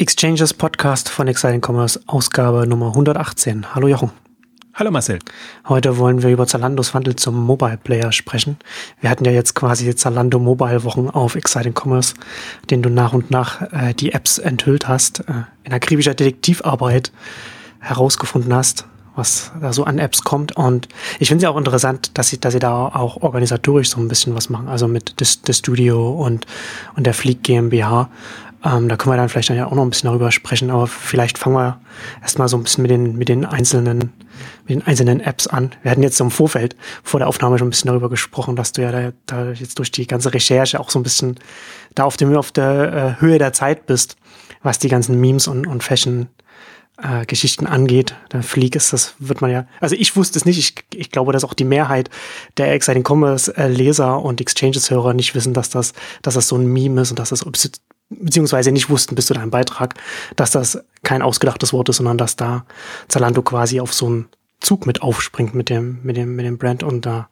Exchanges Podcast von Exciting Commerce, Ausgabe Nummer 118. Hallo Jochen. Hallo Marcel. Heute wollen wir über Zalandos Wandel zum Mobile Player sprechen. Wir hatten ja jetzt quasi Zalando Mobile Wochen auf Exciting Commerce, den du nach und nach äh, die Apps enthüllt hast, äh, in akribischer Detektivarbeit herausgefunden hast, was da so an Apps kommt. Und ich finde es ja auch interessant, dass sie, dass sie da auch organisatorisch so ein bisschen was machen, also mit des, des Studio und, und der Fleek GmbH. Ähm, da können wir dann vielleicht dann ja auch noch ein bisschen darüber sprechen, aber vielleicht fangen wir erstmal so ein bisschen mit den, mit den einzelnen, mit den einzelnen Apps an. Wir hatten jetzt im Vorfeld vor der Aufnahme schon ein bisschen darüber gesprochen, dass du ja da, da jetzt durch die ganze Recherche auch so ein bisschen da auf dem, auf der äh, Höhe der Zeit bist, was die ganzen Memes und, und Fashion äh, Geschichten angeht. Der Fleek ist das, wird man ja, also ich wusste es nicht, ich, ich glaube, dass auch die Mehrheit der Exciting Commerce äh, Leser und Exchanges Hörer nicht wissen, dass das, dass das so ein Meme ist und dass das beziehungsweise nicht wussten bis zu deinem Beitrag, dass das kein ausgedachtes Wort ist, sondern dass da Zalando quasi auf so einen Zug mit aufspringt mit dem, mit dem, mit dem Brand und da,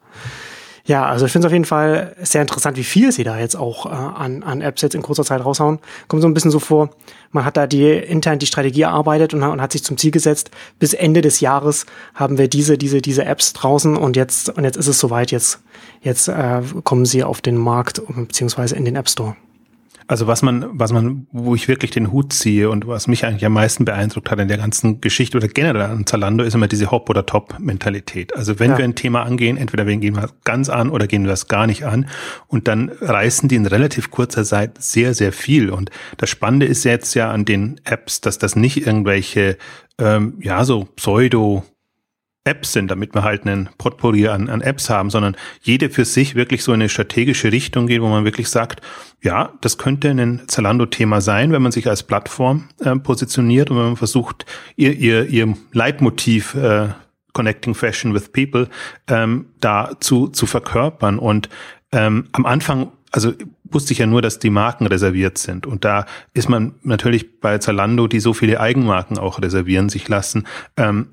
ja, also ich finde es auf jeden Fall sehr interessant, wie viel sie da jetzt auch äh, an, an Apps jetzt in kurzer Zeit raushauen. Kommt so ein bisschen so vor, man hat da die intern die Strategie erarbeitet und, und hat sich zum Ziel gesetzt, bis Ende des Jahres haben wir diese, diese, diese Apps draußen und jetzt, und jetzt ist es soweit, jetzt, jetzt äh, kommen sie auf den Markt beziehungsweise in den App Store. Also was man, was man, wo ich wirklich den Hut ziehe und was mich eigentlich am meisten beeindruckt hat in der ganzen Geschichte oder generell an Zalando, ist immer diese Hop- oder Top-Mentalität. Also wenn ja. wir ein Thema angehen, entweder wir gehen wir ganz an oder gehen wir es gar nicht an. Und dann reißen die in relativ kurzer Zeit sehr, sehr viel. Und das Spannende ist jetzt ja an den Apps, dass das nicht irgendwelche, ähm, ja, so Pseudo- Apps sind, damit wir halt einen Potpourri an, an Apps haben, sondern jede für sich wirklich so in eine strategische Richtung geht, wo man wirklich sagt, ja, das könnte ein Zalando-Thema sein, wenn man sich als Plattform äh, positioniert und wenn man versucht, ihr, ihr, ihr Leitmotiv äh, Connecting Fashion with People ähm, da zu, zu verkörpern. Und ähm, am Anfang, also wusste ich ja nur, dass die Marken reserviert sind. Und da ist man natürlich bei Zalando, die so viele Eigenmarken auch reservieren sich lassen, ähm,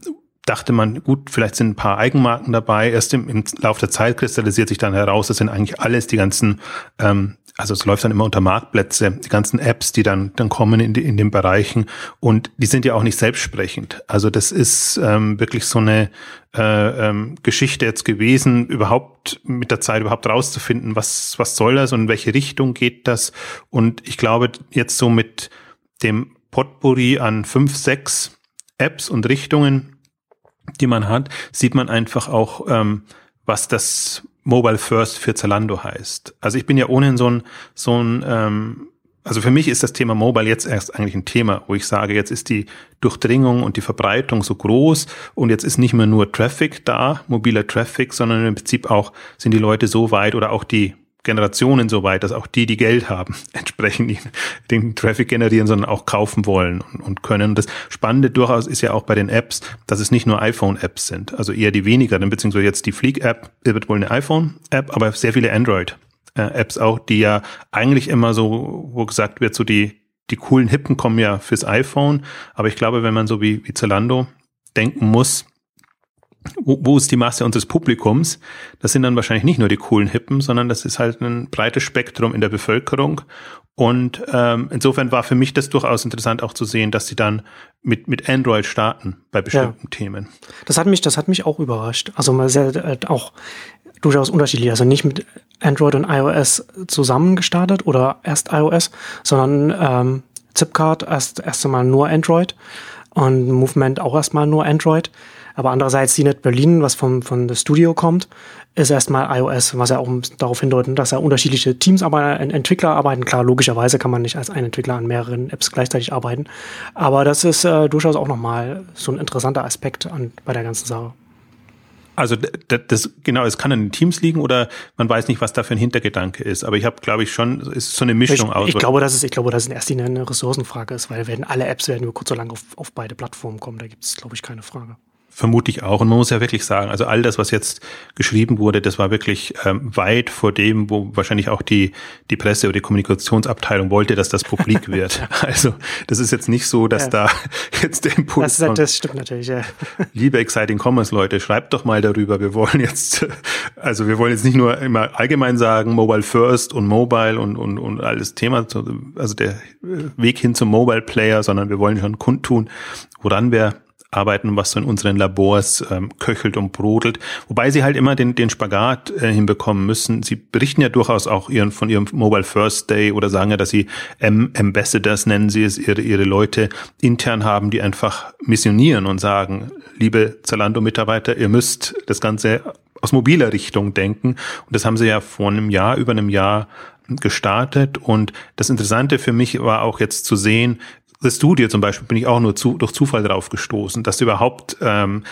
dachte man, gut, vielleicht sind ein paar Eigenmarken dabei. Erst im, im Laufe der Zeit kristallisiert sich dann heraus, das sind eigentlich alles die ganzen, ähm, also es läuft dann immer unter Marktplätze, die ganzen Apps, die dann, dann kommen in, die, in den Bereichen und die sind ja auch nicht selbstsprechend. Also das ist ähm, wirklich so eine äh, ähm, Geschichte jetzt gewesen, überhaupt mit der Zeit überhaupt rauszufinden, was, was soll das und in welche Richtung geht das. Und ich glaube, jetzt so mit dem Potpourri an fünf, sechs Apps und Richtungen, die man hat, sieht man einfach auch, ähm, was das Mobile First für Zalando heißt. Also ich bin ja ohnehin so ein, so ein ähm, also für mich ist das Thema Mobile jetzt erst eigentlich ein Thema, wo ich sage, jetzt ist die Durchdringung und die Verbreitung so groß und jetzt ist nicht mehr nur Traffic da, mobiler Traffic, sondern im Prinzip auch sind die Leute so weit oder auch die Generationen so weit, dass auch die, die Geld haben, entsprechend den Traffic generieren, sondern auch kaufen wollen und, können. Und das Spannende durchaus ist ja auch bei den Apps, dass es nicht nur iPhone-Apps sind, also eher die weniger, beziehungsweise jetzt die Fleek-App wird wohl eine iPhone-App, aber sehr viele Android-Apps auch, die ja eigentlich immer so, wo gesagt wird, so die, die coolen Hippen kommen ja fürs iPhone, aber ich glaube, wenn man so wie, wie Zalando denken muss, wo, wo ist die Masse unseres Publikums? Das sind dann wahrscheinlich nicht nur die coolen Hippen, sondern das ist halt ein breites Spektrum in der Bevölkerung. Und ähm, insofern war für mich das durchaus interessant auch zu sehen, dass sie dann mit, mit Android starten bei bestimmten ja. Themen. Das hat mich, das hat mich auch überrascht. Also mal sehr, äh, auch durchaus unterschiedlich. Also nicht mit Android und iOS zusammen gestartet oder erst iOS, sondern ähm, Zipcard erst erst einmal nur Android und Movement auch erstmal nur Android. Aber andererseits CNET Berlin, was vom, von das Studio kommt, ist erstmal iOS, was ja auch darauf hindeutet, dass ja unterschiedliche Teams arbeiten, Entwickler arbeiten. Klar, logischerweise kann man nicht als ein Entwickler an mehreren Apps gleichzeitig arbeiten. Aber das ist äh, durchaus auch nochmal so ein interessanter Aspekt an, bei der ganzen Sache. Also das genau, es kann an den Teams liegen oder man weiß nicht, was da für ein Hintergedanke ist. Aber ich habe, glaube ich, schon, ist so eine Mischung ich, aus. Ich glaube, dass es, ich glaube, dass es in erster Linie eine Ressourcenfrage ist, weil werden alle Apps werden nur kurz so lange auf, auf beide Plattformen kommen. Da gibt es, glaube ich, keine Frage. Vermute ich auch. Und man muss ja wirklich sagen, also all das, was jetzt geschrieben wurde, das war wirklich ähm, weit vor dem, wo wahrscheinlich auch die, die Presse oder die Kommunikationsabteilung wollte, dass das publik wird. Also das ist jetzt nicht so, dass ja. da jetzt der Impuls das, das stimmt natürlich, ja. Liebe Exciting Commerce Leute, schreibt doch mal darüber. Wir wollen jetzt, also wir wollen jetzt nicht nur immer allgemein sagen, Mobile First und Mobile und, und, und alles Thema, also der Weg hin zum Mobile Player, sondern wir wollen schon kundtun, woran wir arbeiten, was so in unseren Labors ähm, köchelt und brodelt. Wobei sie halt immer den, den Spagat äh, hinbekommen müssen. Sie berichten ja durchaus auch ihren, von ihrem Mobile First Day oder sagen ja, dass sie M Ambassadors nennen sie es, ihre, ihre Leute intern haben, die einfach missionieren und sagen, liebe Zalando-Mitarbeiter, ihr müsst das Ganze aus mobiler Richtung denken. Und das haben sie ja vor einem Jahr, über einem Jahr gestartet. Und das Interessante für mich war auch jetzt zu sehen, das Studio zum Beispiel bin ich auch nur zu, durch Zufall drauf gestoßen, dass sie überhaupt ähm,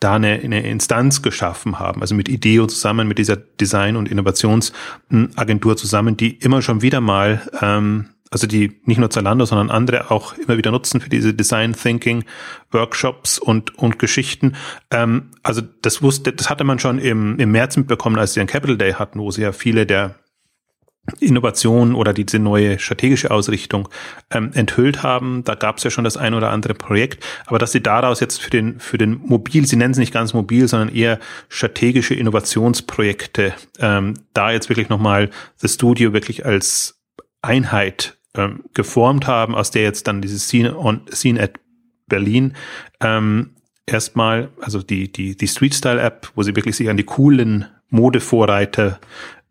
da eine, eine Instanz geschaffen haben, also mit IDEO zusammen, mit dieser Design- und Innovationsagentur zusammen, die immer schon wieder mal, ähm, also die nicht nur Zalando, sondern andere auch immer wieder nutzen für diese Design Thinking Workshops und, und Geschichten. Ähm, also das wusste, das hatte man schon im, im März mitbekommen, als sie ein Capital Day hatten, wo sie ja viele der Innovation oder diese neue strategische Ausrichtung ähm, enthüllt haben. Da gab es ja schon das ein oder andere Projekt, aber dass sie daraus jetzt für den für den Mobil, sie nennen es nicht ganz mobil, sondern eher strategische Innovationsprojekte, ähm, da jetzt wirklich nochmal das Studio wirklich als Einheit ähm, geformt haben, aus der jetzt dann dieses Scene, on, Scene at Berlin ähm, erstmal, also die die die Street Style App, wo sie wirklich sich an die coolen Modevorreiter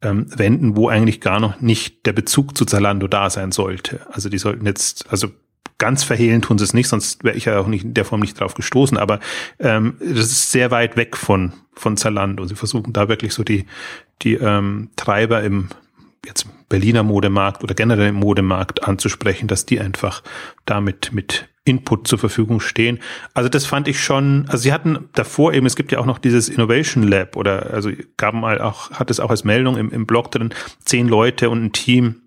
ähm, wenden, wo eigentlich gar noch nicht der Bezug zu Zalando da sein sollte. Also die sollten jetzt, also ganz verhehlen tun sie es nicht, sonst wäre ich ja auch nicht in der Form nicht drauf gestoßen. Aber ähm, das ist sehr weit weg von von Zalando. Sie versuchen da wirklich so die die ähm, Treiber im jetzt Berliner Modemarkt oder generell im Modemarkt anzusprechen, dass die einfach damit mit Input zur Verfügung stehen. Also das fand ich schon, also sie hatten davor eben, es gibt ja auch noch dieses Innovation Lab oder also gaben mal auch, hat es auch als Meldung im, im Blog drin, zehn Leute und ein Team,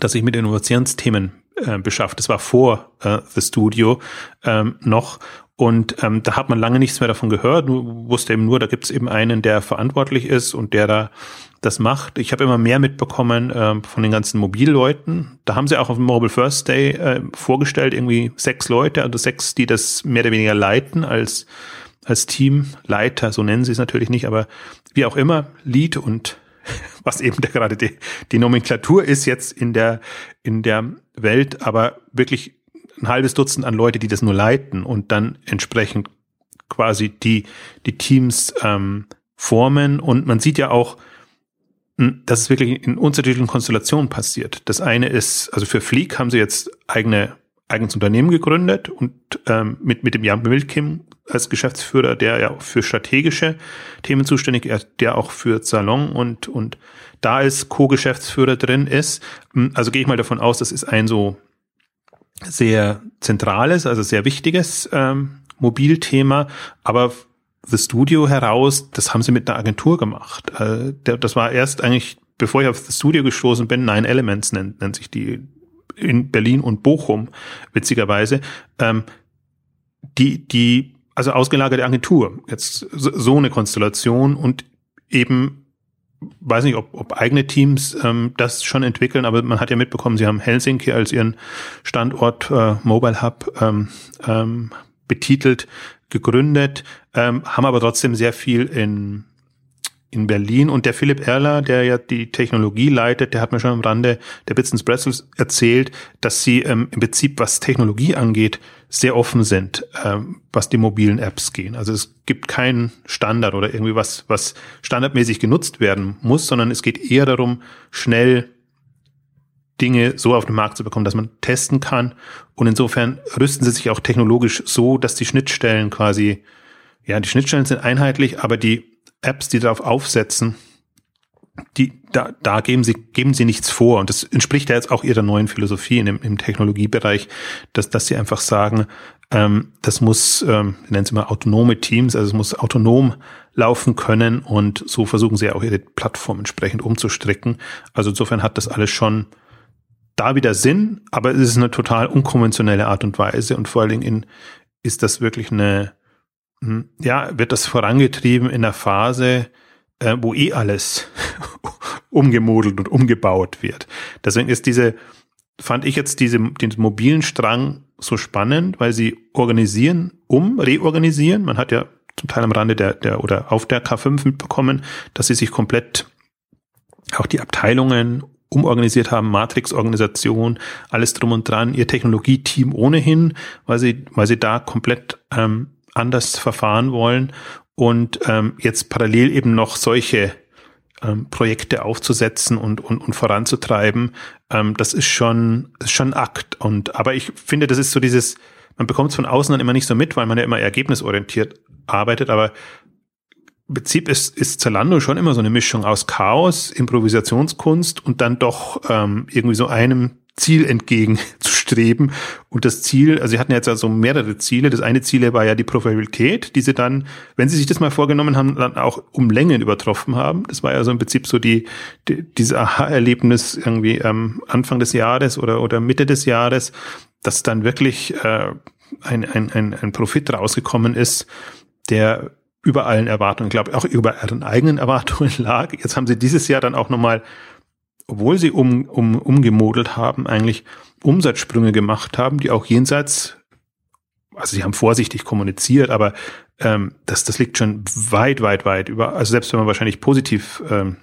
das sich mit Innovationsthemen äh, beschafft. Das war vor äh, The Studio ähm, noch und ähm, da hat man lange nichts mehr davon gehört. Wusste eben nur, da gibt es eben einen, der verantwortlich ist und der da das macht. Ich habe immer mehr mitbekommen äh, von den ganzen Mobilleuten. Da haben sie auch auf dem Mobile First Day äh, vorgestellt, irgendwie sechs Leute, also sechs, die das mehr oder weniger leiten als, als Teamleiter, so nennen sie es natürlich nicht, aber wie auch immer, Lead und was eben der, gerade die, die Nomenklatur ist jetzt in der, in der Welt, aber wirklich ein halbes Dutzend an Leute, die das nur leiten und dann entsprechend quasi die, die Teams ähm, formen. Und man sieht ja auch, hm, dass es wirklich in unterschiedlichen Konstellationen passiert. Das eine ist, also für Fleek haben sie jetzt eigene eigenes Unternehmen gegründet und ähm, mit, mit dem Jan Milkim als Geschäftsführer, der ja für strategische Themen zuständig ist, der auch für Salon und, und da als Co-Geschäftsführer drin ist. Hm, also gehe ich mal davon aus, das ist ein so sehr zentrales, also sehr wichtiges ähm, Mobilthema, aber The Studio heraus, das haben sie mit einer Agentur gemacht. Äh, das war erst eigentlich, bevor ich auf The Studio gestoßen bin, Nine Elements nennt, nennt sich die in Berlin und Bochum, witzigerweise. Ähm, die, die, also ausgelagerte Agentur, jetzt so eine Konstellation und eben weiß nicht, ob, ob eigene Teams ähm, das schon entwickeln, aber man hat ja mitbekommen, sie haben Helsinki als ihren Standort äh, Mobile Hub ähm, ähm, betitelt gegründet, ähm, haben aber trotzdem sehr viel in, in Berlin. Und der Philipp Erler, der ja die Technologie leitet, der hat mir schon am Rande der Bits Pretzels erzählt, dass sie ähm, im Prinzip, was Technologie angeht, sehr offen sind, ähm, was die mobilen Apps gehen. Also es gibt keinen Standard oder irgendwie was, was standardmäßig genutzt werden muss, sondern es geht eher darum, schnell Dinge so auf den Markt zu bekommen, dass man testen kann. Und insofern rüsten sie sich auch technologisch so, dass die Schnittstellen quasi, ja, die Schnittstellen sind einheitlich, aber die Apps, die darauf aufsetzen, die, da, da geben sie, geben sie nichts vor. Und das entspricht ja jetzt auch ihrer neuen Philosophie in dem, im Technologiebereich, dass, dass sie einfach sagen, ähm, das muss, ähm, nennen sie mal autonome Teams, also es muss autonom laufen können und so versuchen sie auch ihre Plattform entsprechend umzustricken. Also insofern hat das alles schon da wieder Sinn, aber es ist eine total unkonventionelle Art und Weise und vor allen Dingen in, ist das wirklich eine, hm, ja, wird das vorangetrieben in der Phase, äh, wo eh alles umgemodelt und umgebaut wird. Deswegen ist diese, fand ich jetzt diese, den mobilen Strang so spannend, weil sie organisieren, um, reorganisieren. Man hat ja zum Teil am Rande der, der oder auf der K5 mitbekommen, dass sie sich komplett auch die Abteilungen umorganisiert haben, Matrix-Organisation, alles drum und dran, ihr Technologieteam ohnehin, weil sie, weil sie da komplett ähm, anders verfahren wollen und ähm, jetzt parallel eben noch solche ähm, Projekte aufzusetzen und, und, und voranzutreiben, ähm, das ist schon, ist schon Akt. Und aber ich finde, das ist so dieses, man bekommt es von außen dann immer nicht so mit, weil man ja immer ergebnisorientiert arbeitet, aber Prinzip ist, ist Zalando schon immer so eine Mischung aus Chaos, Improvisationskunst und dann doch ähm, irgendwie so einem Ziel entgegenzustreben. Und das Ziel, also sie hatten jetzt also mehrere Ziele. Das eine Ziel war ja die Profitabilität, die sie dann, wenn sie sich das mal vorgenommen haben, dann auch um Längen übertroffen haben. Das war ja so im Prinzip so die, die dieses Aha-Erlebnis irgendwie ähm, Anfang des Jahres oder, oder Mitte des Jahres, dass dann wirklich äh, ein, ein, ein, ein Profit rausgekommen ist, der über allen Erwartungen, ich glaube auch über ihren eigenen Erwartungen lag. Jetzt haben sie dieses Jahr dann auch nochmal obwohl sie um, um, umgemodelt haben, eigentlich Umsatzsprünge gemacht haben, die auch jenseits, also sie haben vorsichtig kommuniziert, aber ähm, das, das liegt schon weit, weit, weit über, also selbst wenn man wahrscheinlich positiv, ähm,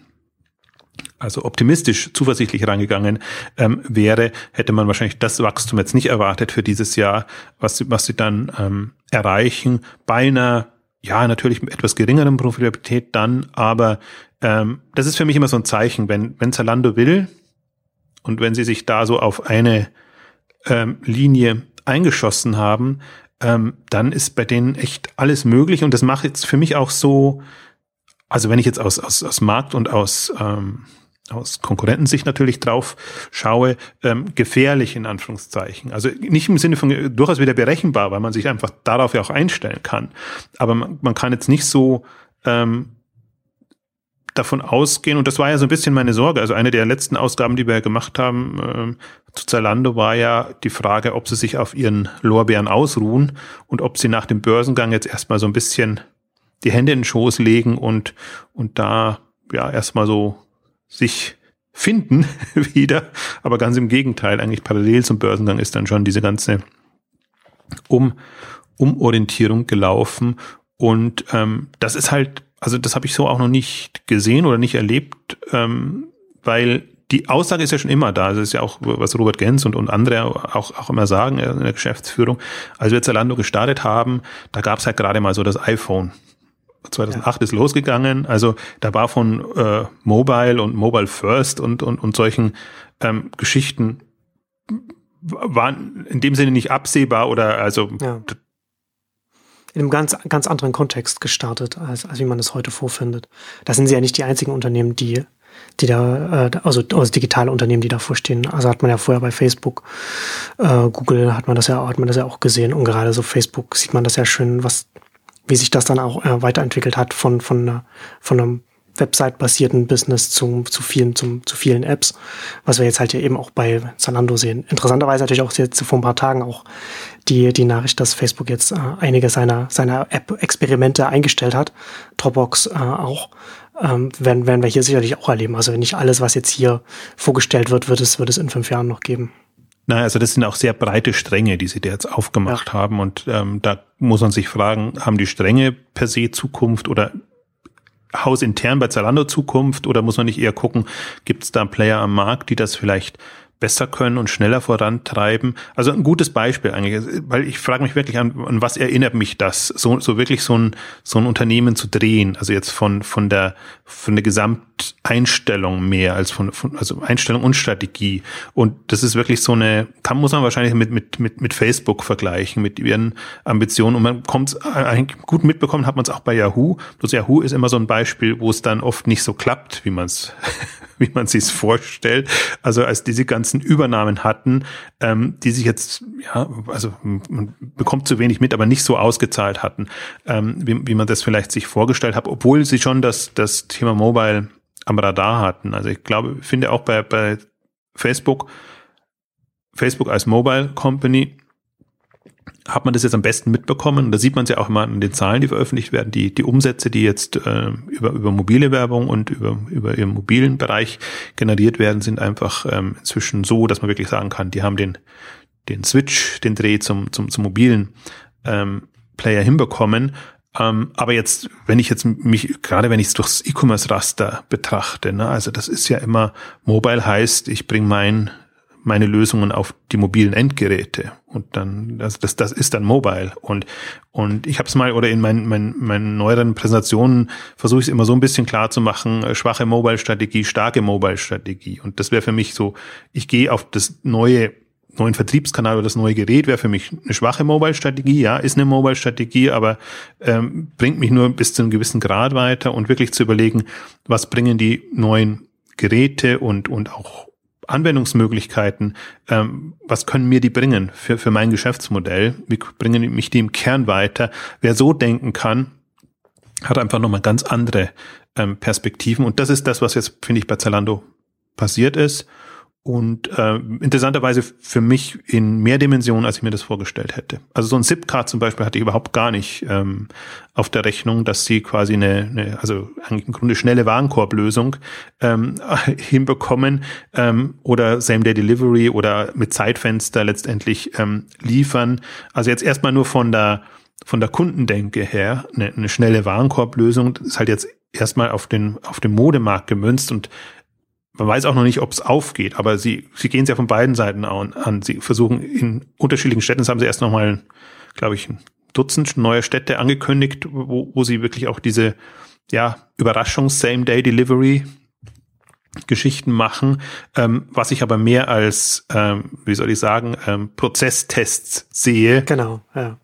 also optimistisch, zuversichtlich rangegangen ähm, wäre, hätte man wahrscheinlich das Wachstum jetzt nicht erwartet für dieses Jahr, was sie, was sie dann ähm, erreichen, bei einer ja, natürlich mit etwas geringerem Profitabilität dann, aber ähm, das ist für mich immer so ein Zeichen, wenn, wenn Zalando will und wenn sie sich da so auf eine ähm, Linie eingeschossen haben, ähm, dann ist bei denen echt alles möglich und das macht jetzt für mich auch so, also wenn ich jetzt aus, aus, aus Markt und aus, ähm, aus Konkurrentensicht natürlich drauf schaue, ähm, gefährlich in Anführungszeichen. Also nicht im Sinne von durchaus wieder berechenbar, weil man sich einfach darauf ja auch einstellen kann. Aber man, man kann jetzt nicht so ähm, davon ausgehen, und das war ja so ein bisschen meine Sorge, also eine der letzten Ausgaben, die wir gemacht haben ähm, zu Zalando, war ja die Frage, ob sie sich auf ihren Lorbeeren ausruhen und ob sie nach dem Börsengang jetzt erstmal so ein bisschen die Hände in den Schoß legen und, und da ja erstmal so sich finden wieder. Aber ganz im Gegenteil, eigentlich parallel zum Börsengang ist dann schon diese ganze um Umorientierung gelaufen. Und ähm, das ist halt also das habe ich so auch noch nicht gesehen oder nicht erlebt, ähm, weil die Aussage ist ja schon immer da. Das ist ja auch, was Robert Gens und, und andere auch, auch immer sagen in der Geschäftsführung. Als wir Zalando gestartet haben, da gab es halt gerade mal so das iPhone. 2008 ja. ist losgegangen. Also da war von äh, Mobile und Mobile First und, und, und solchen ähm, Geschichten waren in dem Sinne nicht absehbar oder also ja in einem ganz, ganz anderen Kontext gestartet, als, als wie man es heute vorfindet. Da sind sie ja nicht die einzigen Unternehmen, die, die da, äh, also, also digitale Unternehmen, die davor stehen. Also hat man ja vorher bei Facebook, äh, Google hat man das ja, hat man das ja auch gesehen. Und gerade so Facebook sieht man das ja schön, was, wie sich das dann auch äh, weiterentwickelt hat von, von, von einem Website-basierten Business zu, zu vielen, zum, zu vielen Apps, was wir jetzt halt ja eben auch bei Zalando sehen. Interessanterweise natürlich auch jetzt vor ein paar Tagen auch die, die Nachricht, dass Facebook jetzt äh, einige seiner, seiner App-Experimente eingestellt hat. Dropbox äh, auch. Ähm, werden, werden wir hier sicherlich auch erleben. Also nicht alles, was jetzt hier vorgestellt wird, wird es, wird es in fünf Jahren noch geben. Naja, also das sind auch sehr breite Stränge, die sie da jetzt aufgemacht ja. haben. Und ähm, da muss man sich fragen, haben die Stränge per se Zukunft oder hausintern bei Zalando Zukunft oder muss man nicht eher gucken, gibt es da Player am Markt, die das vielleicht besser können und schneller vorantreiben. Also ein gutes Beispiel eigentlich, weil ich frage mich wirklich an, an was erinnert mich das, so, so wirklich so ein, so ein Unternehmen zu drehen, also jetzt von, von der, von der Gesamteinstellung mehr als von, von, also Einstellung und Strategie. Und das ist wirklich so eine, kann, muss man wahrscheinlich mit, mit, mit, mit Facebook vergleichen, mit ihren Ambitionen. Und man kommt eigentlich gut mitbekommen, hat man es auch bei Yahoo. Bloß Yahoo ist immer so ein Beispiel, wo es dann oft nicht so klappt, wie man es wie man sich vorstellt. Also als diese ganzen Übernahmen hatten, ähm, die sich jetzt, ja, also man bekommt zu wenig mit, aber nicht so ausgezahlt hatten, ähm, wie, wie man das vielleicht sich vorgestellt hat, obwohl sie schon das, das Thema Mobile am Radar hatten. Also ich glaube, finde auch bei, bei Facebook, Facebook als Mobile Company hat man das jetzt am besten mitbekommen. Da sieht man es ja auch immer an den Zahlen, die veröffentlicht werden. Die, die Umsätze, die jetzt äh, über, über mobile Werbung und über, über ihren mobilen Bereich generiert werden, sind einfach ähm, inzwischen so, dass man wirklich sagen kann, die haben den, den Switch, den Dreh zum, zum, zum mobilen ähm, Player hinbekommen. Ähm, aber jetzt, wenn ich jetzt mich, gerade wenn ich es durchs E-Commerce-Raster betrachte, ne, also das ist ja immer, Mobile heißt, ich bringe mein meine Lösungen auf die mobilen Endgeräte. Und dann also das das ist dann mobile. Und und ich habe es mal oder in meinen meinen, meinen neueren Präsentationen versuche ich es immer so ein bisschen klar zu machen äh, schwache Mobile Strategie starke Mobile Strategie und das wäre für mich so ich gehe auf das neue neuen Vertriebskanal oder das neue Gerät wäre für mich eine schwache Mobile-Strategie, ja, ist eine Mobile-Strategie, aber ähm, bringt mich nur bis zu einem gewissen Grad weiter. Und wirklich zu überlegen, was bringen die neuen Geräte und, und auch Anwendungsmöglichkeiten, ähm, was können mir die bringen für, für mein Geschäftsmodell? Wie bringen mich die im Kern weiter? Wer so denken kann, hat einfach nochmal ganz andere ähm, Perspektiven. Und das ist das, was jetzt, finde ich, bei Zalando passiert ist. Und äh, interessanterweise für mich in mehr Dimensionen, als ich mir das vorgestellt hätte. Also so ein ZIP-Card zum Beispiel hatte ich überhaupt gar nicht ähm, auf der Rechnung, dass sie quasi eine, eine also eigentlich im Grunde schnelle Warenkorblösung ähm, hinbekommen ähm, oder Same-Day-Delivery oder mit Zeitfenster letztendlich ähm, liefern. Also jetzt erstmal nur von der von der Kundendenke her eine, eine schnelle Warenkorblösung ist halt jetzt erstmal auf den auf den Modemarkt gemünzt und man weiß auch noch nicht, ob es aufgeht, aber sie, sie gehen es ja von beiden Seiten an. Sie versuchen in unterschiedlichen Städten, das haben sie erst nochmal, glaube ich, ein Dutzend neue Städte angekündigt, wo, wo sie wirklich auch diese ja, Überraschungs-Same-Day-Delivery Geschichten machen, ähm, was ich aber mehr als, ähm, wie soll ich sagen, ähm, Prozesstests sehe. Genau, ja.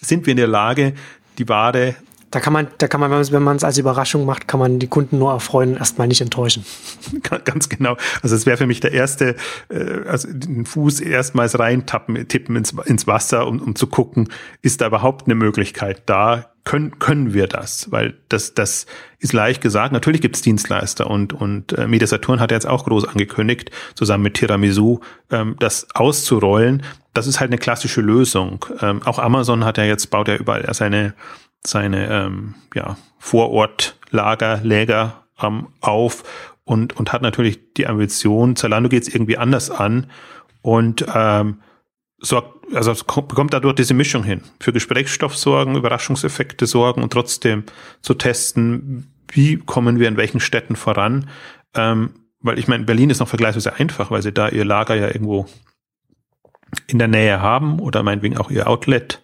Sind wir in der Lage, die Ware da kann man, da kann man, wenn man es als Überraschung macht, kann man die Kunden nur erfreuen, erstmal nicht enttäuschen. Ganz genau. Also es wäre für mich der erste, äh, also den Fuß erstmals reintappen, tippen ins, ins Wasser, um, um zu gucken, ist da überhaupt eine Möglichkeit da? Können, können wir das? Weil das, das ist leicht gesagt. Natürlich gibt es Dienstleister und, und äh, Media Saturn hat jetzt auch groß angekündigt, zusammen mit Tiramisu, ähm, das auszurollen. Das ist halt eine klassische Lösung. Ähm, auch Amazon hat ja jetzt, baut ja überall seine seine ähm, ja, Vorortlager, Läger ähm, auf und, und hat natürlich die Ambition, Zalando geht es irgendwie anders an und ähm, sorgt, also bekommt dadurch diese Mischung hin. Für Gesprächsstoff sorgen, Überraschungseffekte sorgen und trotzdem zu testen, wie kommen wir in welchen Städten voran. Ähm, weil ich meine, Berlin ist noch vergleichsweise einfach, weil sie da ihr Lager ja irgendwo in der Nähe haben oder meinetwegen auch ihr Outlet,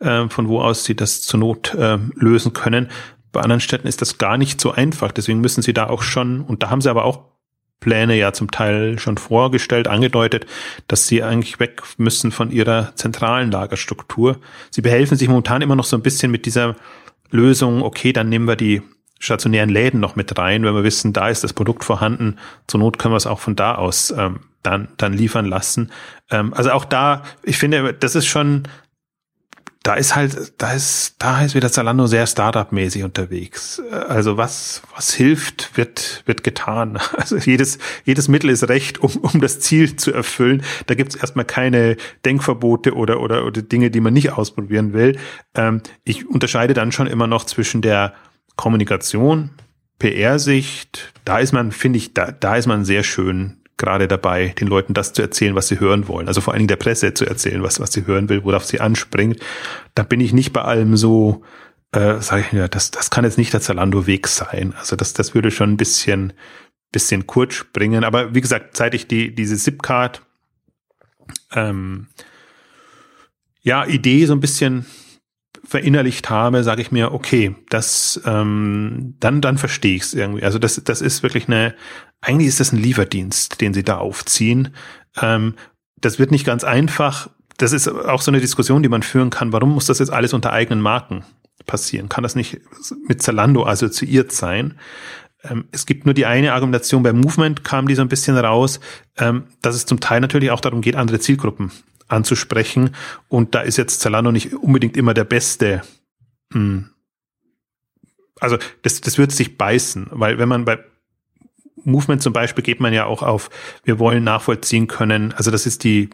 äh, von wo aus sie das zur Not äh, lösen können. Bei anderen Städten ist das gar nicht so einfach. Deswegen müssen sie da auch schon, und da haben sie aber auch Pläne ja zum Teil schon vorgestellt, angedeutet, dass sie eigentlich weg müssen von ihrer zentralen Lagerstruktur. Sie behelfen sich momentan immer noch so ein bisschen mit dieser Lösung, okay, dann nehmen wir die stationären Läden noch mit rein, wenn wir wissen, da ist das Produkt vorhanden. Zur Not können wir es auch von da aus ähm, dann, dann liefern lassen. Ähm, also auch da, ich finde, das ist schon, da ist halt, da ist, da ist wieder Zalando sehr Startup-mäßig unterwegs. Also was, was hilft, wird, wird getan. Also jedes, jedes Mittel ist recht, um, um das Ziel zu erfüllen. Da gibt es erstmal keine Denkverbote oder, oder, oder Dinge, die man nicht ausprobieren will. Ähm, ich unterscheide dann schon immer noch zwischen der Kommunikation, PR-Sicht, da ist man, finde ich, da, da ist man sehr schön gerade dabei, den Leuten das zu erzählen, was sie hören wollen. Also vor allen Dingen der Presse zu erzählen, was, was sie hören will, worauf sie anspringt. Da bin ich nicht bei allem so, äh, sage ich mir, das, das kann jetzt nicht der Zalando-Weg sein. Also das, das würde schon ein bisschen, bisschen kurz springen. Aber wie gesagt, seit ich die, diese Zip-Card ähm, ja, Idee so ein bisschen verinnerlicht habe, sage ich mir, okay, das ähm, dann dann verstehe ich es irgendwie. Also das das ist wirklich eine eigentlich ist das ein Lieferdienst, den sie da aufziehen. Ähm, das wird nicht ganz einfach. Das ist auch so eine Diskussion, die man führen kann. Warum muss das jetzt alles unter eigenen Marken passieren? Kann das nicht mit Zalando assoziiert sein? Ähm, es gibt nur die eine Argumentation, bei Movement kam die so ein bisschen raus, ähm, dass es zum Teil natürlich auch darum geht, andere Zielgruppen anzusprechen. Und da ist jetzt Zalando nicht unbedingt immer der beste. Hm. Also das, das wird sich beißen, weil wenn man bei Movement zum Beispiel geht man ja auch auf, wir wollen nachvollziehen können, also das ist die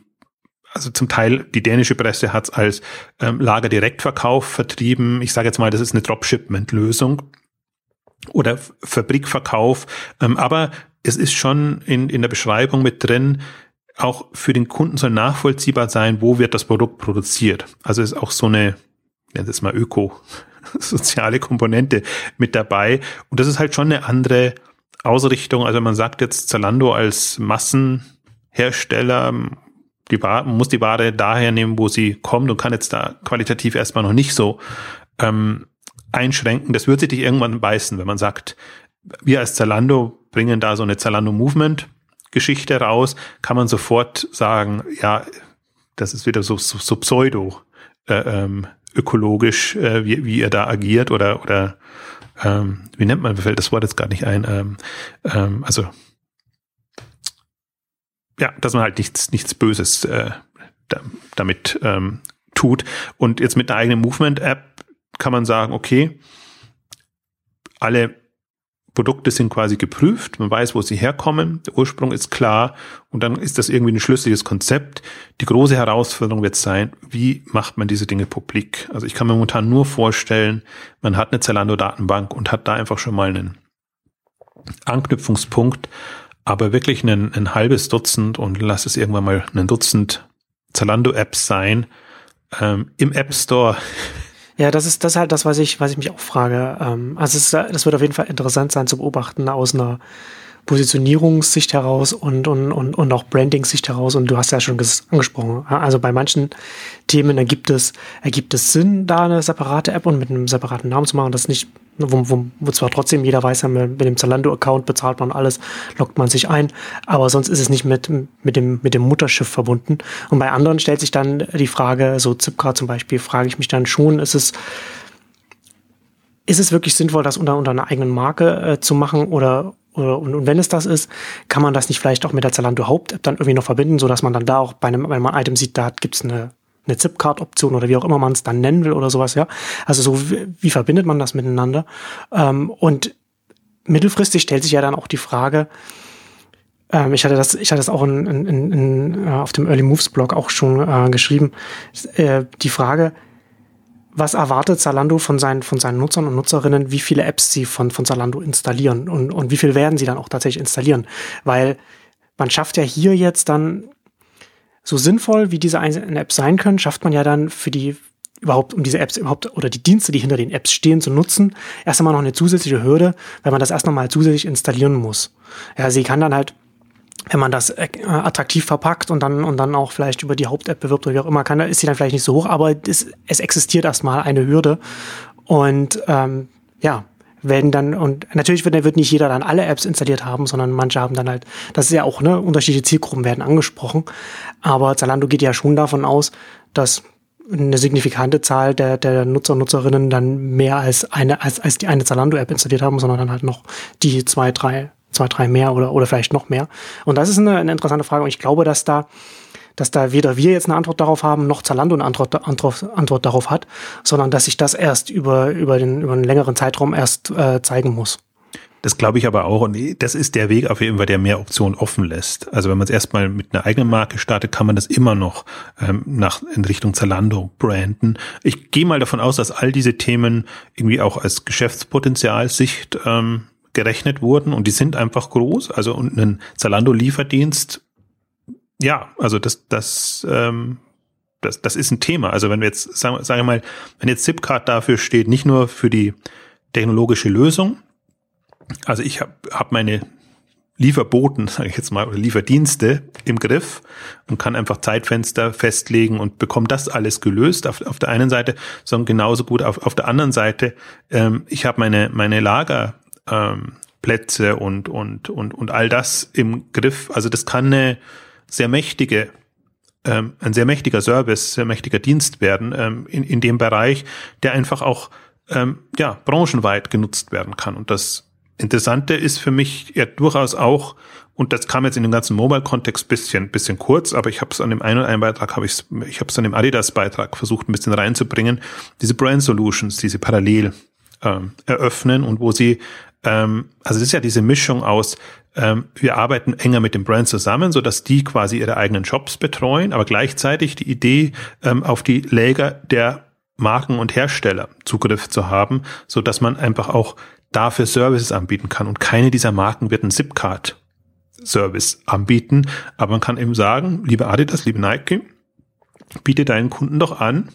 also zum Teil die dänische Presse hat es als ähm, Lagerdirektverkauf vertrieben. Ich sage jetzt mal, das ist eine Dropshipment-Lösung oder Fabrikverkauf. Ähm, aber es ist schon in, in der Beschreibung mit drin, auch für den Kunden soll nachvollziehbar sein, wo wird das Produkt produziert. Also ist auch so eine, nennt es mal Öko, soziale Komponente mit dabei. Und das ist halt schon eine andere Ausrichtung. Also man sagt jetzt Zalando als Massenhersteller, die Ware, muss die Ware daher nehmen, wo sie kommt und kann jetzt da qualitativ erstmal noch nicht so ähm, einschränken. Das wird sich dich irgendwann beißen, wenn man sagt, wir als Zalando bringen da so eine Zalando Movement Geschichte raus, kann man sofort sagen, ja, das ist wieder so, so, so pseudo äh, ähm, ökologisch, äh, wie, wie ihr da agiert oder oder ähm, wie nennt man, mir fällt das Wort jetzt gar nicht ein, ähm, ähm, also ja, dass man halt nichts, nichts Böses äh, da, damit ähm, tut. Und jetzt mit einer eigenen Movement-App kann man sagen, okay, alle Produkte sind quasi geprüft, man weiß, wo sie herkommen, der Ursprung ist klar und dann ist das irgendwie ein schlüssiges Konzept. Die große Herausforderung wird sein, wie macht man diese Dinge publik? Also ich kann mir momentan nur vorstellen, man hat eine Zalando-Datenbank und hat da einfach schon mal einen Anknüpfungspunkt, aber wirklich ein, ein halbes Dutzend und lass es irgendwann mal ein Dutzend Zalando-Apps sein. Ähm, Im App Store ja, das ist das ist halt das, was ich, was ich mich auch frage. Ähm, also es, das wird auf jeden Fall interessant sein zu beobachten aus einer Positionierungssicht heraus und, und, und, und auch Branding-Sicht heraus. Und du hast ja schon angesprochen. Also bei manchen Themen ergibt es, ergibt es Sinn, da eine separate App und mit einem separaten Namen zu machen. Das nicht, wo, wo, wo zwar trotzdem jeder weiß, mit dem Zalando-Account bezahlt man alles, lockt man sich ein, aber sonst ist es nicht mit, mit, dem, mit dem Mutterschiff verbunden. Und bei anderen stellt sich dann die Frage, so Zipcar zum Beispiel, frage ich mich dann schon, ist es, ist es wirklich sinnvoll, das unter, unter einer eigenen Marke äh, zu machen oder und, wenn es das ist, kann man das nicht vielleicht auch mit der Zalando Haupt-App dann irgendwie noch verbinden, so dass man dann da auch bei einem, wenn man ein Item sieht, da gibt es eine, eine Zip-Card-Option oder wie auch immer man es dann nennen will oder sowas, ja. Also so, wie, wie verbindet man das miteinander? Ähm, und mittelfristig stellt sich ja dann auch die Frage, ähm, ich hatte das, ich hatte das auch in, in, in, äh, auf dem Early Moves Blog auch schon äh, geschrieben, äh, die Frage, was erwartet Zalando von seinen, von seinen Nutzern und Nutzerinnen, wie viele Apps sie von, von Zalando installieren und, und wie viel werden sie dann auch tatsächlich installieren? Weil man schafft ja hier jetzt dann so sinnvoll, wie diese einzelnen Apps sein können, schafft man ja dann für die überhaupt, um diese Apps überhaupt oder die Dienste, die hinter den Apps stehen, zu nutzen, erst einmal noch eine zusätzliche Hürde, weil man das erst nochmal zusätzlich installieren muss. Ja, sie kann dann halt wenn man das äh, attraktiv verpackt und dann und dann auch vielleicht über die Haupt-App bewirbt oder wie auch immer kann, ist sie dann vielleicht nicht so hoch, aber es, es existiert erstmal eine Hürde und ähm, ja werden dann und natürlich wird, wird nicht jeder dann alle Apps installiert haben, sondern manche haben dann halt, das ist ja auch ne unterschiedliche Zielgruppen werden angesprochen, aber Zalando geht ja schon davon aus, dass eine signifikante Zahl der, der Nutzer und Nutzerinnen dann mehr als eine als, als die eine Zalando-App installiert haben, sondern dann halt noch die zwei, drei zwei, drei mehr oder, oder vielleicht noch mehr. Und das ist eine, eine interessante Frage. Und ich glaube, dass da, dass da weder wir jetzt eine Antwort darauf haben, noch Zalando eine Antwort, Antwort, Antwort darauf hat, sondern dass sich das erst über, über, den, über einen längeren Zeitraum erst äh, zeigen muss. Das glaube ich aber auch. Und das ist der Weg auf jeden Fall, der mehr Optionen offen lässt. Also wenn man es erstmal mit einer eigenen Marke startet, kann man das immer noch ähm, nach in Richtung Zalando branden. Ich gehe mal davon aus, dass all diese Themen irgendwie auch als Geschäftspotenzialsicht ähm, gerechnet wurden und die sind einfach groß. Also und ein Zalando-Lieferdienst, ja, also das, das, ähm, das, das ist ein Thema. Also wenn wir jetzt, sagen, sagen wir mal, wenn jetzt Zipcard dafür steht, nicht nur für die technologische Lösung, also ich habe hab meine Lieferboten, sage ich jetzt mal, oder Lieferdienste im Griff und kann einfach Zeitfenster festlegen und bekomme das alles gelöst auf, auf der einen Seite, sondern genauso gut auf, auf der anderen Seite, ähm, ich habe meine, meine Lager ähm, Plätze und, und, und, und all das im Griff. Also das kann eine sehr mächtige, ähm, ein sehr mächtiger Service, sehr mächtiger Dienst werden ähm, in, in dem Bereich, der einfach auch ähm, ja, branchenweit genutzt werden kann. Und das Interessante ist für mich ja durchaus auch, und das kam jetzt in dem ganzen Mobile-Kontext bisschen, bisschen kurz, aber ich habe es an dem einen oder einen Beitrag, habe ich ich habe es an dem Adidas-Beitrag versucht, ein bisschen reinzubringen, diese Brand Solutions, diese parallel ähm, eröffnen und wo sie, ähm, also das ist ja diese Mischung aus, ähm, wir arbeiten enger mit dem Brand zusammen, so dass die quasi ihre eigenen Shops betreuen, aber gleichzeitig die Idee, ähm, auf die Läger der Marken und Hersteller Zugriff zu haben, so dass man einfach auch dafür Services anbieten kann. Und keine dieser Marken wird einen Zipcard Service anbieten, aber man kann eben sagen, liebe Adidas, liebe Nike, biete deinen Kunden doch an,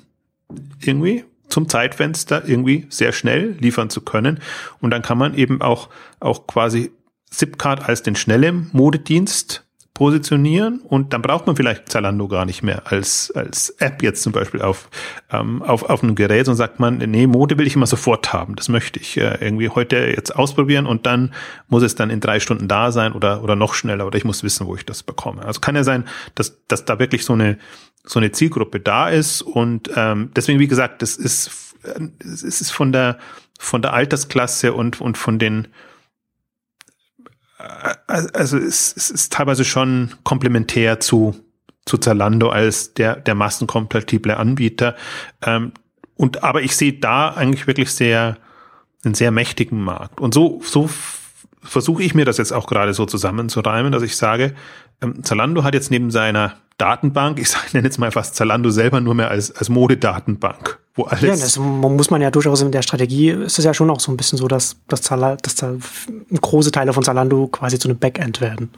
irgendwie zum Zeitfenster irgendwie sehr schnell liefern zu können. Und dann kann man eben auch, auch quasi Zipcard als den schnellen Modedienst positionieren und dann braucht man vielleicht Zalando gar nicht mehr als, als App jetzt zum Beispiel auf, ähm, auf, auf einem Gerät und sagt man, nee, Mode will ich immer sofort haben. Das möchte ich äh, irgendwie heute jetzt ausprobieren und dann muss es dann in drei Stunden da sein oder, oder noch schneller oder ich muss wissen, wo ich das bekomme. Also kann ja sein, dass, dass da wirklich so eine, so eine Zielgruppe da ist und ähm, deswegen, wie gesagt, das ist, äh, es ist von der, von der Altersklasse und, und von den, äh, also es, es ist teilweise schon komplementär zu, zu Zalando als der, der massenkompatible Anbieter. Ähm, und, aber ich sehe da eigentlich wirklich sehr, einen sehr mächtigen Markt. Und so, so versuche ich mir das jetzt auch gerade so zusammenzureimen, dass ich sage, ähm, Zalando hat jetzt neben seiner Datenbank, ich nenne jetzt mal fast Zalando selber nur mehr als, als Modedatenbank, wo alles. Ja, das muss man ja durchaus in der Strategie, ist es ja schon auch so ein bisschen so, dass, dass, Zala, dass da große Teile von Zalando quasi zu einem Backend werden.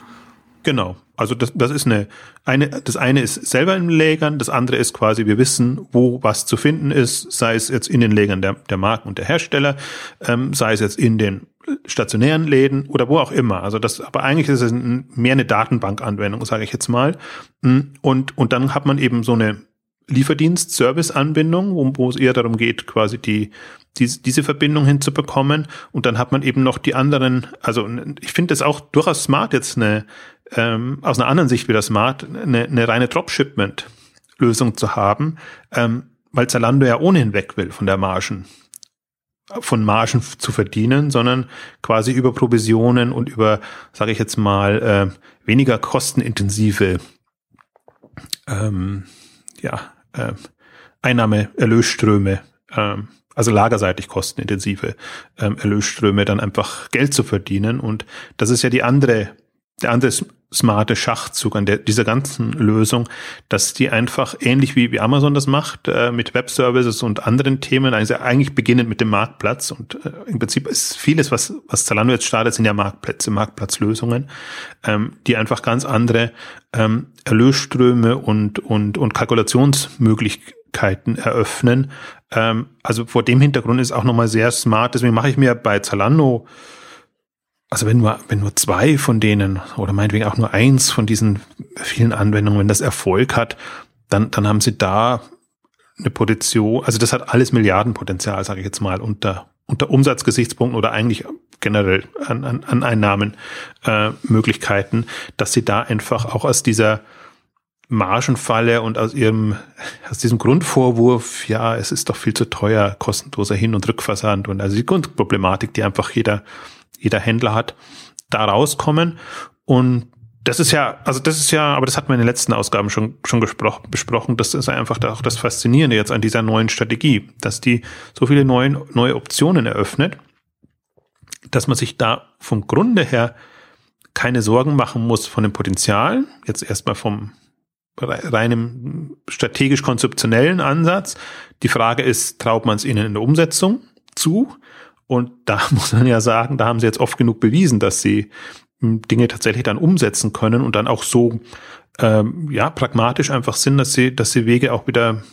Genau. Also das, das ist eine, eine, das eine ist selber in Lägern, das andere ist quasi, wir wissen, wo was zu finden ist, sei es jetzt in den Lägern der, der Marken und der Hersteller, ähm, sei es jetzt in den stationären Läden oder wo auch immer. Also das, aber eigentlich ist es mehr eine Datenbankanwendung, sage ich jetzt mal. Mm, und, und dann hat man eben so eine Lieferdienst-Service-Anbindung, wo, wo es eher darum geht, quasi die, die, diese Verbindung hinzubekommen. Und dann hat man eben noch die anderen, also ich finde es auch durchaus smart, jetzt eine, ähm, aus einer anderen Sicht wieder smart, eine, eine reine Dropshipment-Lösung zu haben, ähm, weil Zalando ja ohnehin weg will von der Margen von Margen zu verdienen, sondern quasi über Provisionen und über, sage ich jetzt mal, äh, weniger kostenintensive ähm, ja, äh, Einnahme, Erlösströme, ähm, also lagerseitig kostenintensive ähm, Erlösströme, dann einfach Geld zu verdienen. Und das ist ja die andere der andere smarte Schachzug an der, dieser ganzen Lösung, dass die einfach ähnlich wie, wie Amazon das macht, äh, mit Webservices und anderen Themen, also eigentlich beginnend mit dem Marktplatz und äh, im Prinzip ist vieles, was, was Zalando jetzt startet, sind ja Marktplätze, Marktplatzlösungen, ähm, die einfach ganz andere ähm, Erlösströme und, und, und Kalkulationsmöglichkeiten eröffnen. Ähm, also vor dem Hintergrund ist auch nochmal sehr smart, deswegen mache ich mir bei Zalando also wenn nur, wenn nur zwei von denen oder meinetwegen auch nur eins von diesen vielen Anwendungen, wenn das Erfolg hat, dann, dann haben sie da eine Position, also das hat alles Milliardenpotenzial, sage ich jetzt mal, unter, unter Umsatzgesichtspunkten oder eigentlich generell an, an, an Einnahmenmöglichkeiten, äh, Möglichkeiten, dass sie da einfach auch aus dieser Margenfalle und aus ihrem, aus diesem Grundvorwurf, ja, es ist doch viel zu teuer, kostenloser Hin- und Rückversand und also die Grundproblematik, die einfach jeder jeder Händler hat, da rauskommen. Und das ist ja, also das ist ja, aber das hatten wir in den letzten Ausgaben schon, schon gesprochen, besprochen. Das ist einfach auch das Faszinierende jetzt an dieser neuen Strategie, dass die so viele neue, neue Optionen eröffnet, dass man sich da vom Grunde her keine Sorgen machen muss von dem Potenzial. Jetzt erstmal vom reinem strategisch-konzeptionellen Ansatz. Die Frage ist, traut man es ihnen in der Umsetzung zu? Und da muss man ja sagen, da haben sie jetzt oft genug bewiesen, dass sie hm, Dinge tatsächlich dann umsetzen können und dann auch so ähm, ja pragmatisch einfach sind, dass sie, dass sie Wege auch wieder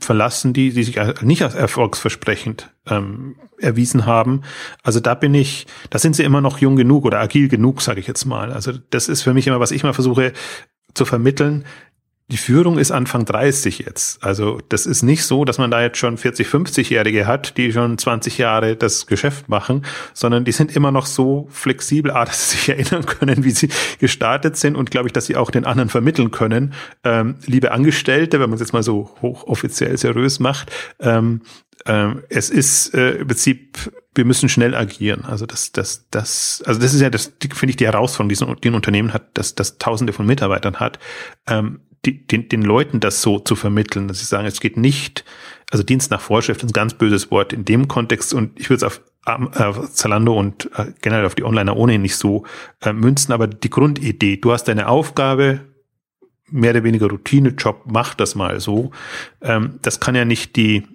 verlassen, die, die sich nicht als erfolgsversprechend ähm, erwiesen haben. Also da bin ich, da sind sie immer noch jung genug oder agil genug, sage ich jetzt mal. Also das ist für mich immer, was ich mal versuche zu vermitteln die Führung ist Anfang 30 jetzt. Also das ist nicht so, dass man da jetzt schon 40, 50-Jährige hat, die schon 20 Jahre das Geschäft machen, sondern die sind immer noch so flexibel, ah, dass sie sich erinnern können, wie sie gestartet sind und glaube ich, dass sie auch den anderen vermitteln können. Ähm, liebe Angestellte, wenn man es jetzt mal so hochoffiziell seriös macht, ähm, ähm, es ist äh, im Prinzip, wir müssen schnell agieren. Also das, das, das, also das ist ja das, finde ich, die Herausforderung, die ein Unternehmen hat, dass das Tausende von Mitarbeitern hat. Ähm, die, den, den Leuten das so zu vermitteln, dass sie sagen, es geht nicht, also Dienst nach Vorschrift ist ein ganz böses Wort in dem Kontext und ich würde es auf äh, Zalando und äh, generell auf die Onliner ohnehin nicht so äh, münzen, aber die Grundidee, du hast deine Aufgabe, mehr oder weniger Routinejob, mach das mal so. Ähm, das kann ja nicht die,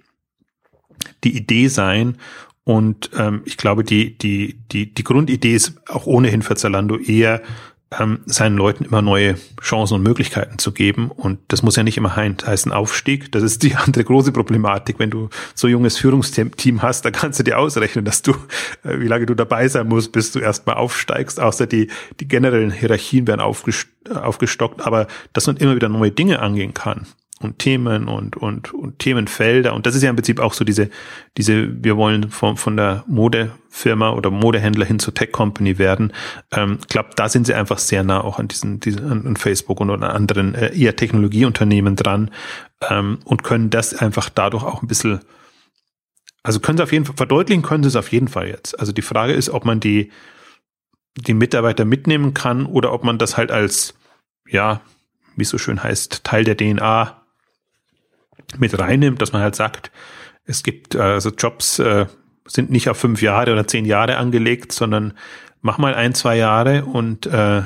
die Idee sein. Und ähm, ich glaube, die, die, die, die Grundidee ist auch ohnehin für Zalando eher, ähm, seinen Leuten immer neue Chancen und Möglichkeiten zu geben. Und das muss ja nicht immer heißen Aufstieg. Das ist die andere große Problematik. Wenn du so junges Führungsteam hast, da kannst du dir ausrechnen, dass du, äh, wie lange du dabei sein musst, bis du erstmal aufsteigst. Außer die, die generellen Hierarchien werden aufgestockt, aber dass man immer wieder neue Dinge angehen kann und Themen und, und, und Themenfelder. Und das ist ja im Prinzip auch so diese, diese, wir wollen von, von der Modefirma oder Modehändler hin zur Tech-Company werden. Ähm, ich glaube, da sind sie einfach sehr nah auch an diesen, diesen an Facebook und an anderen äh, eher Technologieunternehmen dran ähm, und können das einfach dadurch auch ein bisschen, also können sie auf jeden Fall, verdeutlichen können sie es auf jeden Fall jetzt. Also die Frage ist, ob man die, die Mitarbeiter mitnehmen kann oder ob man das halt als, ja, wie es so schön heißt, Teil der DNA mit reinnimmt, dass man halt sagt, es gibt äh, also Jobs äh, sind nicht auf fünf Jahre oder zehn Jahre angelegt, sondern mach mal ein, zwei Jahre und äh,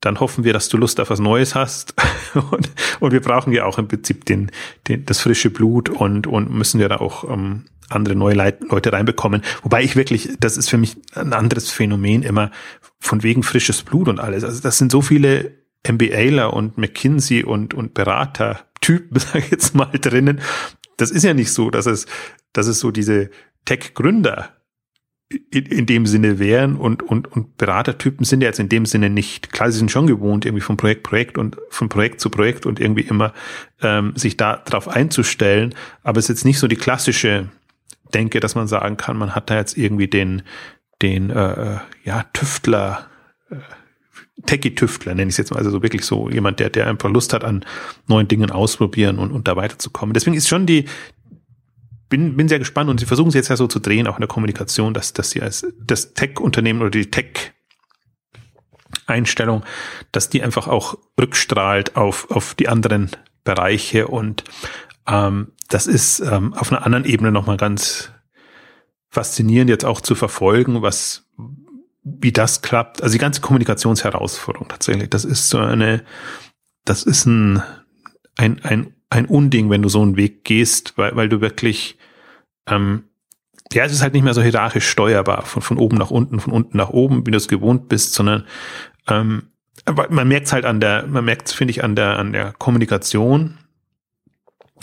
dann hoffen wir, dass du Lust auf was Neues hast. und, und wir brauchen ja auch im Prinzip den, den, das frische Blut und, und müssen ja da auch ähm, andere neue Leit Leute reinbekommen. Wobei ich wirklich, das ist für mich ein anderes Phänomen immer, von wegen frisches Blut und alles. Also das sind so viele MBAler und McKinsey und, und Berater Typen, sage ich jetzt mal, drinnen. Das ist ja nicht so, dass es, dass es so diese Tech-Gründer in, in dem Sinne wären und, und, und Beratertypen sind ja jetzt in dem Sinne nicht. Klar, sie sind schon gewohnt, irgendwie von Projekt Projekt und von Projekt zu Projekt und irgendwie immer ähm, sich da drauf einzustellen, aber es ist jetzt nicht so die klassische Denke, dass man sagen kann, man hat da jetzt irgendwie den, den äh, ja, Tüftler äh, Techie-Tüftler, nenne ich es jetzt mal, also so wirklich so jemand, der, der einfach Lust hat an neuen Dingen ausprobieren und, und da weiterzukommen. Deswegen ist schon die, bin, bin sehr gespannt und sie versuchen es jetzt ja so zu drehen, auch in der Kommunikation, dass, dass sie als das Tech-Unternehmen oder die Tech Einstellung, dass die einfach auch rückstrahlt auf, auf die anderen Bereiche und ähm, das ist ähm, auf einer anderen Ebene nochmal ganz faszinierend jetzt auch zu verfolgen, was, wie das klappt. Also die ganze Kommunikationsherausforderung tatsächlich, das ist so eine, das ist ein, ein, ein, ein Unding, wenn du so einen Weg gehst, weil, weil du wirklich, ähm, ja, es ist halt nicht mehr so hierarchisch steuerbar, von, von oben nach unten, von unten nach oben, wie du es gewohnt bist, sondern ähm, man merkt es halt an der, man merkt es, finde ich, an der, an der Kommunikation,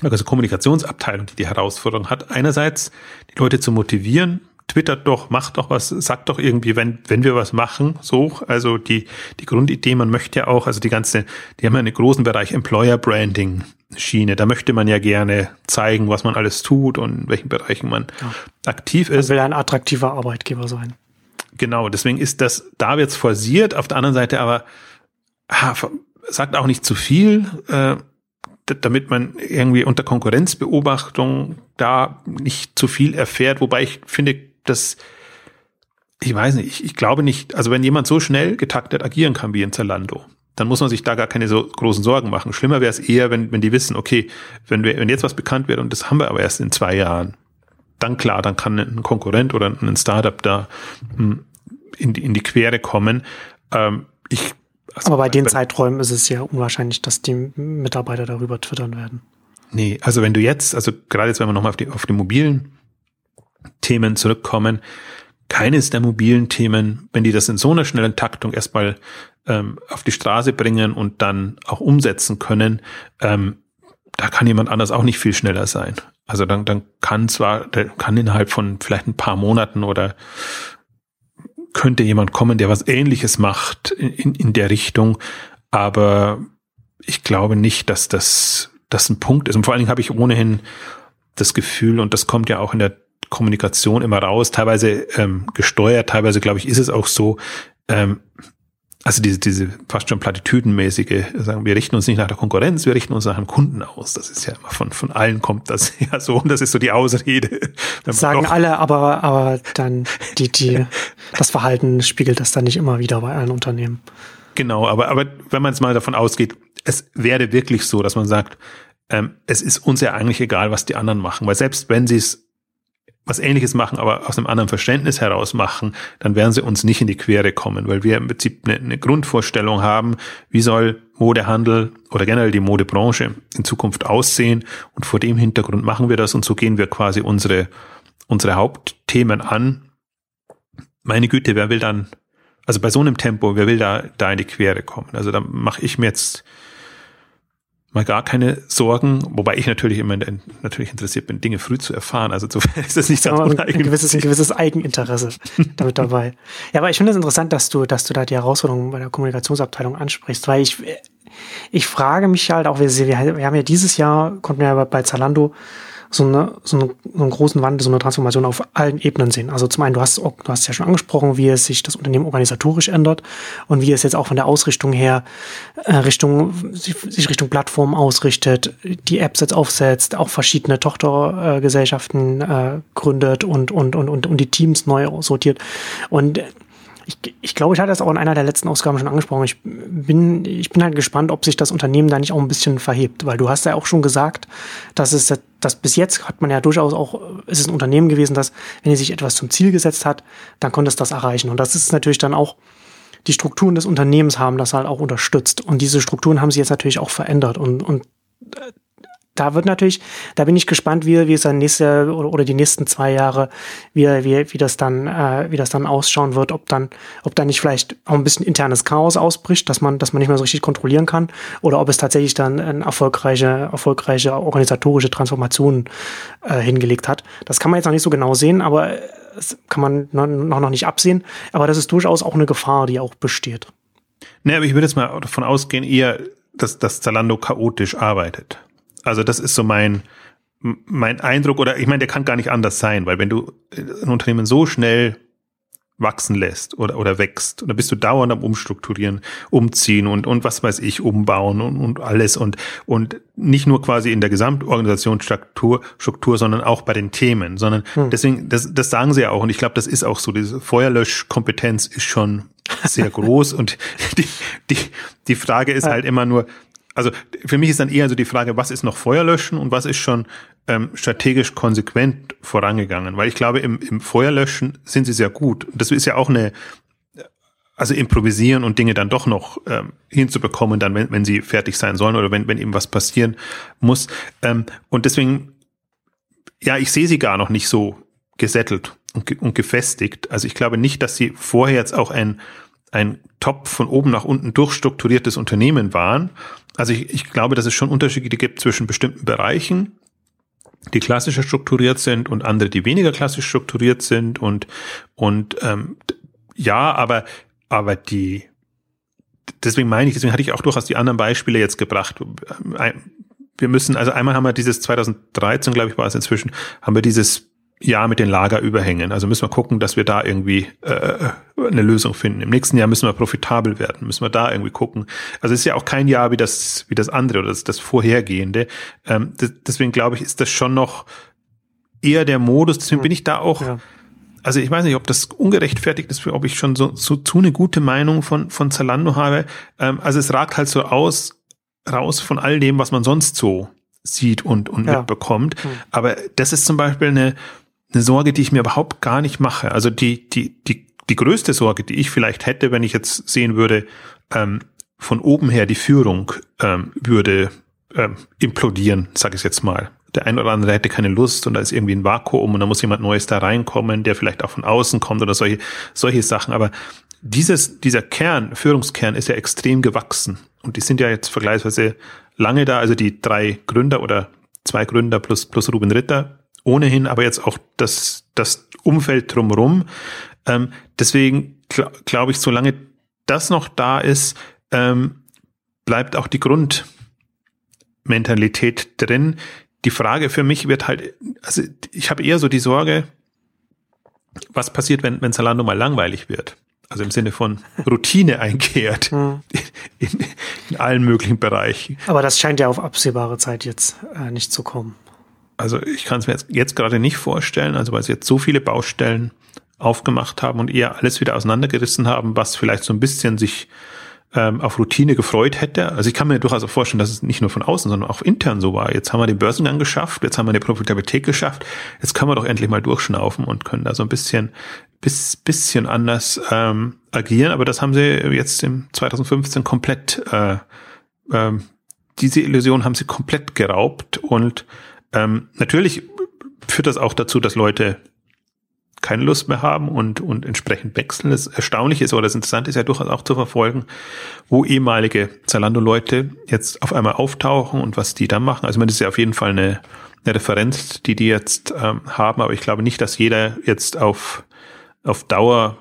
also Kommunikationsabteilung, die die Herausforderung hat, einerseits die Leute zu motivieren, twittert doch, macht doch was, sagt doch irgendwie, wenn, wenn wir was machen, so. Also die, die Grundidee, man möchte ja auch, also die ganze, die haben ja einen großen Bereich Employer Branding Schiene. Da möchte man ja gerne zeigen, was man alles tut und in welchen Bereichen man ja. aktiv ist. Man will ein attraktiver Arbeitgeber sein. Genau, deswegen ist das, da wird's forciert, auf der anderen Seite aber ah, sagt auch nicht zu viel, äh, damit man irgendwie unter Konkurrenzbeobachtung da nicht zu viel erfährt, wobei ich finde, das, ich weiß nicht, ich, ich glaube nicht, also wenn jemand so schnell getaktet agieren kann wie in Zalando, dann muss man sich da gar keine so großen Sorgen machen. Schlimmer wäre es eher, wenn, wenn die wissen, okay, wenn, wir, wenn jetzt was bekannt wird und das haben wir aber erst in zwei Jahren, dann klar, dann kann ein Konkurrent oder ein Startup da hm, in die, in die Quere kommen. Ähm, ich, also aber bei den Zeiträumen ist es ja unwahrscheinlich, dass die Mitarbeiter darüber twittern werden. Nee, also wenn du jetzt, also gerade jetzt, wenn wir nochmal auf die, auf die mobilen Themen zurückkommen. Keines der mobilen Themen, wenn die das in so einer schnellen Taktung erstmal ähm, auf die Straße bringen und dann auch umsetzen können, ähm, da kann jemand anders auch nicht viel schneller sein. Also dann, dann kann zwar, kann innerhalb von vielleicht ein paar Monaten oder könnte jemand kommen, der was ähnliches macht in, in der Richtung, aber ich glaube nicht, dass das, das ein Punkt ist. Und vor allen Dingen habe ich ohnehin das Gefühl, und das kommt ja auch in der Kommunikation immer raus, teilweise ähm, gesteuert, teilweise glaube ich, ist es auch so, ähm, also diese, diese fast schon platitüdenmäßige, sagen wir richten uns nicht nach der Konkurrenz, wir richten uns nach dem Kunden aus. Das ist ja immer von, von allen kommt das ja so und das ist so die Ausrede. Sagen doch, alle, aber, aber dann die, die, das Verhalten spiegelt das dann nicht immer wieder bei allen Unternehmen. Genau, aber, aber wenn man jetzt mal davon ausgeht, es wäre wirklich so, dass man sagt, ähm, es ist uns ja eigentlich egal, was die anderen machen, weil selbst wenn sie es was ähnliches machen, aber aus einem anderen Verständnis heraus machen, dann werden sie uns nicht in die Quere kommen, weil wir im Prinzip eine, eine Grundvorstellung haben, wie soll Modehandel oder generell die Modebranche in Zukunft aussehen und vor dem Hintergrund machen wir das und so gehen wir quasi unsere, unsere Hauptthemen an. Meine Güte, wer will dann, also bei so einem Tempo, wer will da, da in die Quere kommen? Also da mache ich mir jetzt mal gar keine Sorgen, wobei ich natürlich immer natürlich interessiert bin, Dinge früh zu erfahren. Also insofern ist das nicht so ein, ein, gewisses, ein gewisses Eigeninteresse damit dabei. Ja, aber ich finde es das interessant, dass du, dass du da die Herausforderungen bei der Kommunikationsabteilung ansprichst, weil ich, ich frage mich halt auch, wir, wir haben ja dieses Jahr, konnten wir ja bei Zalando so, eine, so, eine, so einen großen Wandel, so eine Transformation auf allen Ebenen sehen. Also zum einen, du hast, du hast ja schon angesprochen, wie es sich das Unternehmen organisatorisch ändert und wie es jetzt auch von der Ausrichtung her äh, Richtung, sich Richtung Plattform ausrichtet, die Apps jetzt aufsetzt, auch verschiedene Tochtergesellschaften äh, gründet und, und, und, und, und die Teams neu sortiert. Und ich, ich glaube, ich hatte das auch in einer der letzten Ausgaben schon angesprochen. Ich bin, ich bin halt gespannt, ob sich das Unternehmen da nicht auch ein bisschen verhebt, weil du hast ja auch schon gesagt, dass es, dass bis jetzt hat man ja durchaus auch, es ist ein Unternehmen gewesen, das, wenn es sich etwas zum Ziel gesetzt hat, dann konnte es das erreichen. Und das ist natürlich dann auch, die Strukturen des Unternehmens haben das halt auch unterstützt. Und diese Strukturen haben sich jetzt natürlich auch verändert. Und, und äh, da wird natürlich, da bin ich gespannt, wie, wie es dann nächste oder, oder die nächsten zwei Jahre, wie, wie, wie das dann, äh, wie das dann ausschauen wird, ob dann, ob dann nicht vielleicht auch ein bisschen internes Chaos ausbricht, dass man, dass man nicht mehr so richtig kontrollieren kann, oder ob es tatsächlich dann eine erfolgreiche, erfolgreiche organisatorische Transformation äh, hingelegt hat. Das kann man jetzt noch nicht so genau sehen, aber das kann man noch, noch nicht absehen. Aber das ist durchaus auch eine Gefahr, die auch besteht. Ne, aber ich würde jetzt mal davon ausgehen, eher, dass, dass Zalando chaotisch arbeitet. Also das ist so mein, mein Eindruck, oder ich meine, der kann gar nicht anders sein, weil wenn du ein Unternehmen so schnell wachsen lässt oder, oder wächst, dann bist du dauernd am Umstrukturieren, umziehen und, und was weiß ich, umbauen und, und alles und, und nicht nur quasi in der Gesamtorganisationsstruktur, Struktur, sondern auch bei den Themen, sondern hm. deswegen, das, das sagen sie ja auch und ich glaube, das ist auch so, diese Feuerlöschkompetenz ist schon sehr groß und die, die, die Frage ist halt immer nur, also für mich ist dann eher so die Frage, was ist noch Feuerlöschen und was ist schon ähm, strategisch konsequent vorangegangen? Weil ich glaube, im, im Feuerlöschen sind sie sehr gut. Das ist ja auch eine, also improvisieren und Dinge dann doch noch ähm, hinzubekommen, dann wenn, wenn sie fertig sein sollen oder wenn, wenn eben was passieren muss. Ähm, und deswegen, ja, ich sehe sie gar noch nicht so gesettelt und, und gefestigt. Also ich glaube nicht, dass sie vorher jetzt auch ein ein top von oben nach unten durchstrukturiertes Unternehmen waren, also ich, ich glaube, dass es schon Unterschiede gibt zwischen bestimmten Bereichen, die klassischer strukturiert sind und andere, die weniger klassisch strukturiert sind und und ähm, ja, aber aber die deswegen meine ich, deswegen hatte ich auch durchaus die anderen Beispiele jetzt gebracht. Wir müssen, also einmal haben wir dieses 2013, glaube ich, war es inzwischen, haben wir dieses Jahr mit den Lagerüberhängen. Also müssen wir gucken, dass wir da irgendwie äh, eine Lösung finden. Im nächsten Jahr müssen wir profitabel werden, müssen wir da irgendwie gucken. Also es ist ja auch kein Jahr wie das wie das andere oder das, das vorhergehende. Ähm, deswegen glaube ich, ist das schon noch eher der Modus. Deswegen bin ich da auch. Ja. Also ich weiß nicht, ob das ungerechtfertigt ist, ob ich schon so, so zu eine gute Meinung von von Zalando habe. Ähm, also es ragt halt so aus raus von all dem, was man sonst so sieht und, und ja. mitbekommt. Mhm. Aber das ist zum Beispiel eine, eine Sorge, die ich mir überhaupt gar nicht mache. Also die, die, die, die größte Sorge, die ich vielleicht hätte, wenn ich jetzt sehen würde, ähm, von oben her die Führung ähm, würde ähm, implodieren, sage ich jetzt mal. Der ein oder andere hätte keine Lust und da ist irgendwie ein Vakuum und da muss jemand Neues da reinkommen, der vielleicht auch von außen kommt oder solche, solche Sachen. Aber dieses, dieser Kern, Führungskern ist ja extrem gewachsen. Und die sind ja jetzt vergleichsweise lange da, also die drei Gründer oder zwei Gründer plus, plus Ruben Ritter ohnehin, aber jetzt auch das, das Umfeld drumherum. Ähm, deswegen gl glaube ich, solange das noch da ist, ähm, bleibt auch die Grundmentalität drin. Die Frage für mich wird halt, also ich habe eher so die Sorge, was passiert, wenn, wenn Zalando mal langweilig wird? Also im Sinne von Routine einkehrt hm. in, in, allen möglichen Bereichen. Aber das scheint ja auf absehbare Zeit jetzt äh, nicht zu kommen. Also ich kann es mir jetzt, jetzt gerade nicht vorstellen, also weil sie jetzt so viele Baustellen aufgemacht haben und eher alles wieder auseinandergerissen haben, was vielleicht so ein bisschen sich ähm, auf Routine gefreut hätte. Also ich kann mir durchaus auch vorstellen, dass es nicht nur von außen, sondern auch intern so war. Jetzt haben wir den Börsengang geschafft, jetzt haben wir eine Profitabilität geschafft, jetzt können wir doch endlich mal durchschnaufen und können da so ein bisschen, bis, bisschen anders ähm, agieren. Aber das haben sie jetzt im 2015 komplett, äh, ähm, diese Illusion haben sie komplett geraubt und ähm, natürlich führt das auch dazu, dass Leute keine Lust mehr haben und, und entsprechend wechseln. Das Erstaunliche ist oder das Interessante ist ja durchaus auch zu verfolgen, wo ehemalige Zalando-Leute jetzt auf einmal auftauchen und was die dann machen. Also man ist ja auf jeden Fall eine, eine Referenz, die die jetzt ähm, haben, aber ich glaube nicht, dass jeder jetzt auf, auf Dauer,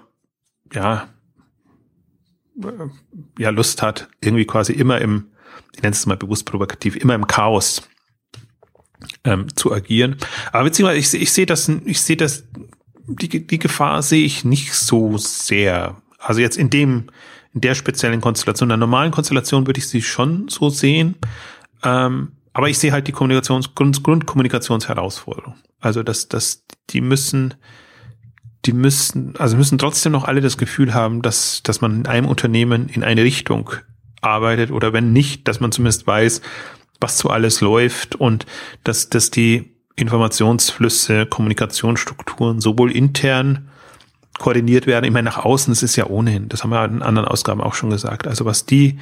ja, äh, ja, Lust hat, irgendwie quasi immer im, ich nenne es mal bewusst provokativ, immer im Chaos ähm, zu agieren. Aber beziehungsweise ich, ich sehe das, ich sehe das die, die Gefahr sehe ich nicht so sehr. Also jetzt in dem, in der speziellen Konstellation, in der normalen Konstellation würde ich sie schon so sehen. Ähm, aber ich sehe halt die Kommunikations, Grund, Grundkommunikationsherausforderung. Also dass, dass die müssen, die müssen, also müssen trotzdem noch alle das Gefühl haben, dass, dass man in einem Unternehmen in eine Richtung arbeitet oder wenn nicht, dass man zumindest weiß, was so alles läuft und dass, dass die Informationsflüsse, Kommunikationsstrukturen sowohl intern koordiniert werden. Ich meine, nach außen, das ist ja ohnehin, das haben wir in anderen Ausgaben auch schon gesagt. Also was die,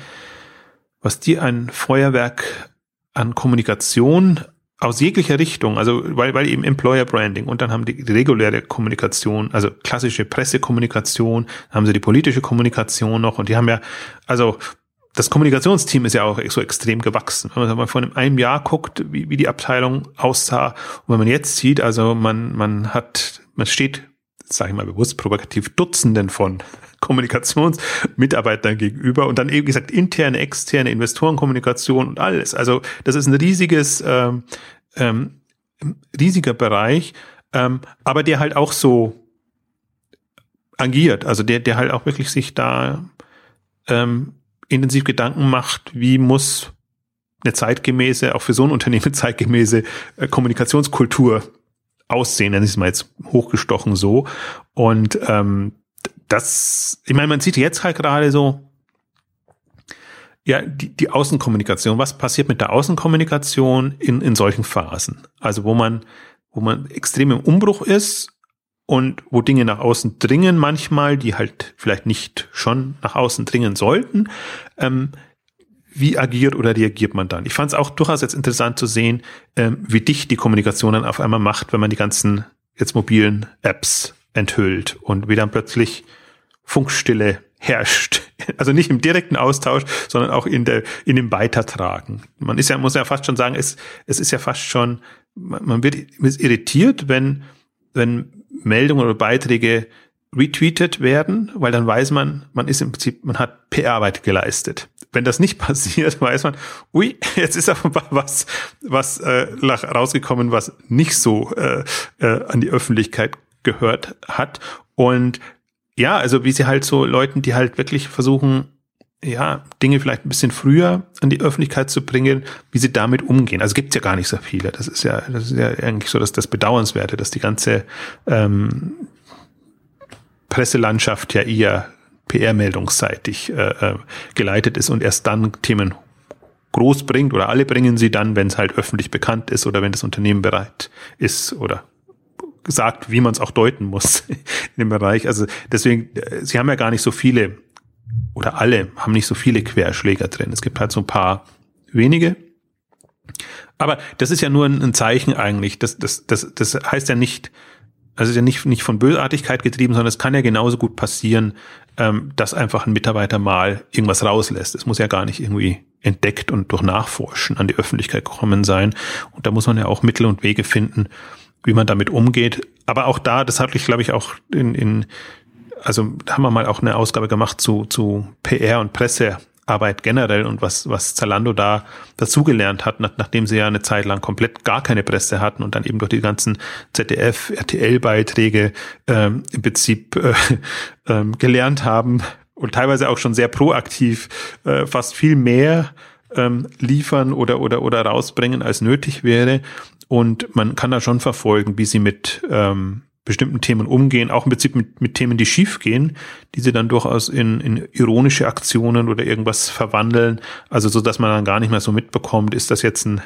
was die ein Feuerwerk an Kommunikation aus jeglicher Richtung, also weil, weil eben Employer Branding und dann haben die, die reguläre Kommunikation, also klassische Pressekommunikation, haben sie die politische Kommunikation noch und die haben ja, also das Kommunikationsteam ist ja auch so extrem gewachsen. Wenn man mal vor einem Jahr guckt, wie, wie die Abteilung aussah, und wenn man jetzt sieht, also man, man hat, man steht, sage ich mal bewusst provokativ, Dutzenden von Kommunikationsmitarbeitern gegenüber und dann eben gesagt interne, externe Investorenkommunikation und alles. Also das ist ein riesiges, ähm, ähm, riesiger Bereich, ähm, aber der halt auch so agiert, also der, der halt auch wirklich sich da ähm, intensiv Gedanken macht, wie muss eine zeitgemäße, auch für so ein Unternehmen zeitgemäße äh, Kommunikationskultur aussehen, ich es mal jetzt hochgestochen so. Und ähm, das, ich meine, man sieht jetzt halt gerade so, ja, die, die Außenkommunikation, was passiert mit der Außenkommunikation in, in solchen Phasen? Also wo man, wo man extrem im Umbruch ist und wo Dinge nach außen dringen manchmal, die halt vielleicht nicht schon nach außen dringen sollten. Ähm, wie agiert oder reagiert man dann? Ich fand es auch durchaus jetzt interessant zu sehen, ähm, wie dicht die Kommunikation dann auf einmal macht, wenn man die ganzen jetzt mobilen Apps enthüllt und wie dann plötzlich Funkstille herrscht. Also nicht im direkten Austausch, sondern auch in der, in dem Weitertragen. Man ist ja, muss ja fast schon sagen, es, es ist ja fast schon, man wird irritiert, wenn, wenn Meldungen oder Beiträge retweetet werden, weil dann weiß man, man ist im Prinzip, man hat PR-Arbeit geleistet. Wenn das nicht passiert, weiß man, ui, jetzt ist offenbar was, was äh, rausgekommen, was nicht so äh, äh, an die Öffentlichkeit gehört hat. Und ja, also wie sie halt so Leuten, die halt wirklich versuchen, ja, Dinge vielleicht ein bisschen früher an die Öffentlichkeit zu bringen, wie sie damit umgehen. Also gibt's ja gar nicht so viele. Das ist ja, das ist ja eigentlich so dass das Bedauernswerte, dass die ganze ähm, Presselandschaft ja eher PR-meldungsseitig äh, äh, geleitet ist und erst dann Themen groß bringt oder alle bringen sie dann, wenn es halt öffentlich bekannt ist oder wenn das Unternehmen bereit ist oder sagt, wie man es auch deuten muss in dem Bereich. Also deswegen, äh, sie haben ja gar nicht so viele oder alle haben nicht so viele Querschläger drin. Es gibt halt so ein paar wenige. Aber das ist ja nur ein Zeichen eigentlich. Das, das, das, das heißt ja nicht, also ist ja nicht, nicht von Bösartigkeit getrieben, sondern es kann ja genauso gut passieren, ähm, dass einfach ein Mitarbeiter mal irgendwas rauslässt. Es muss ja gar nicht irgendwie entdeckt und durch Nachforschen an die Öffentlichkeit gekommen sein. Und da muss man ja auch Mittel und Wege finden, wie man damit umgeht. Aber auch da, das hatte ich, glaube ich, auch in, in also haben wir mal auch eine Ausgabe gemacht zu, zu PR und Pressearbeit generell und was, was Zalando da dazugelernt hat, nach, nachdem sie ja eine Zeit lang komplett gar keine Presse hatten und dann eben durch die ganzen ZDF, RTL-Beiträge ähm, im Prinzip äh, ähm, gelernt haben und teilweise auch schon sehr proaktiv äh, fast viel mehr ähm, liefern oder, oder, oder rausbringen, als nötig wäre. Und man kann da schon verfolgen, wie sie mit ähm, bestimmten Themen umgehen, auch im Prinzip mit, mit Themen, die schief gehen, die sie dann durchaus in, in ironische Aktionen oder irgendwas verwandeln, also so, dass man dann gar nicht mehr so mitbekommt, ist das jetzt ein,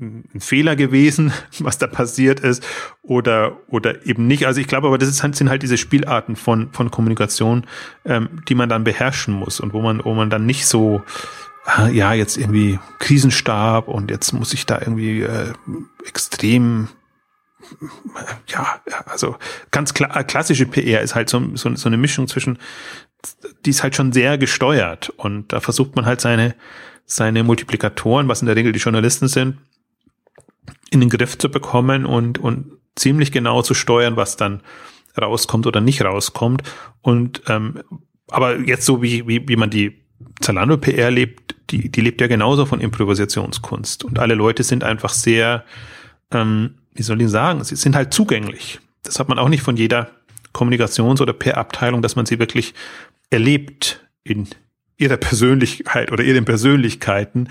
ein Fehler gewesen, was da passiert ist, oder, oder eben nicht. Also ich glaube aber, das ist, halt, sind halt diese Spielarten von, von Kommunikation, ähm, die man dann beherrschen muss und wo man, wo man dann nicht so, ah, ja, jetzt irgendwie Krisenstab und jetzt muss ich da irgendwie äh, extrem ja, also ganz klar, äh, klassische PR ist halt so, so, so eine Mischung zwischen, die ist halt schon sehr gesteuert und da versucht man halt seine, seine Multiplikatoren, was in der Regel die Journalisten sind, in den Griff zu bekommen und, und ziemlich genau zu steuern, was dann rauskommt oder nicht rauskommt. Und ähm, aber jetzt so wie, wie, wie man die Zalando PR lebt, die, die lebt ja genauso von Improvisationskunst. Und alle Leute sind einfach sehr ähm, wie soll ich sagen, sie sind halt zugänglich. Das hat man auch nicht von jeder Kommunikations- oder PR-Abteilung, dass man sie wirklich erlebt in ihrer Persönlichkeit oder ihren Persönlichkeiten.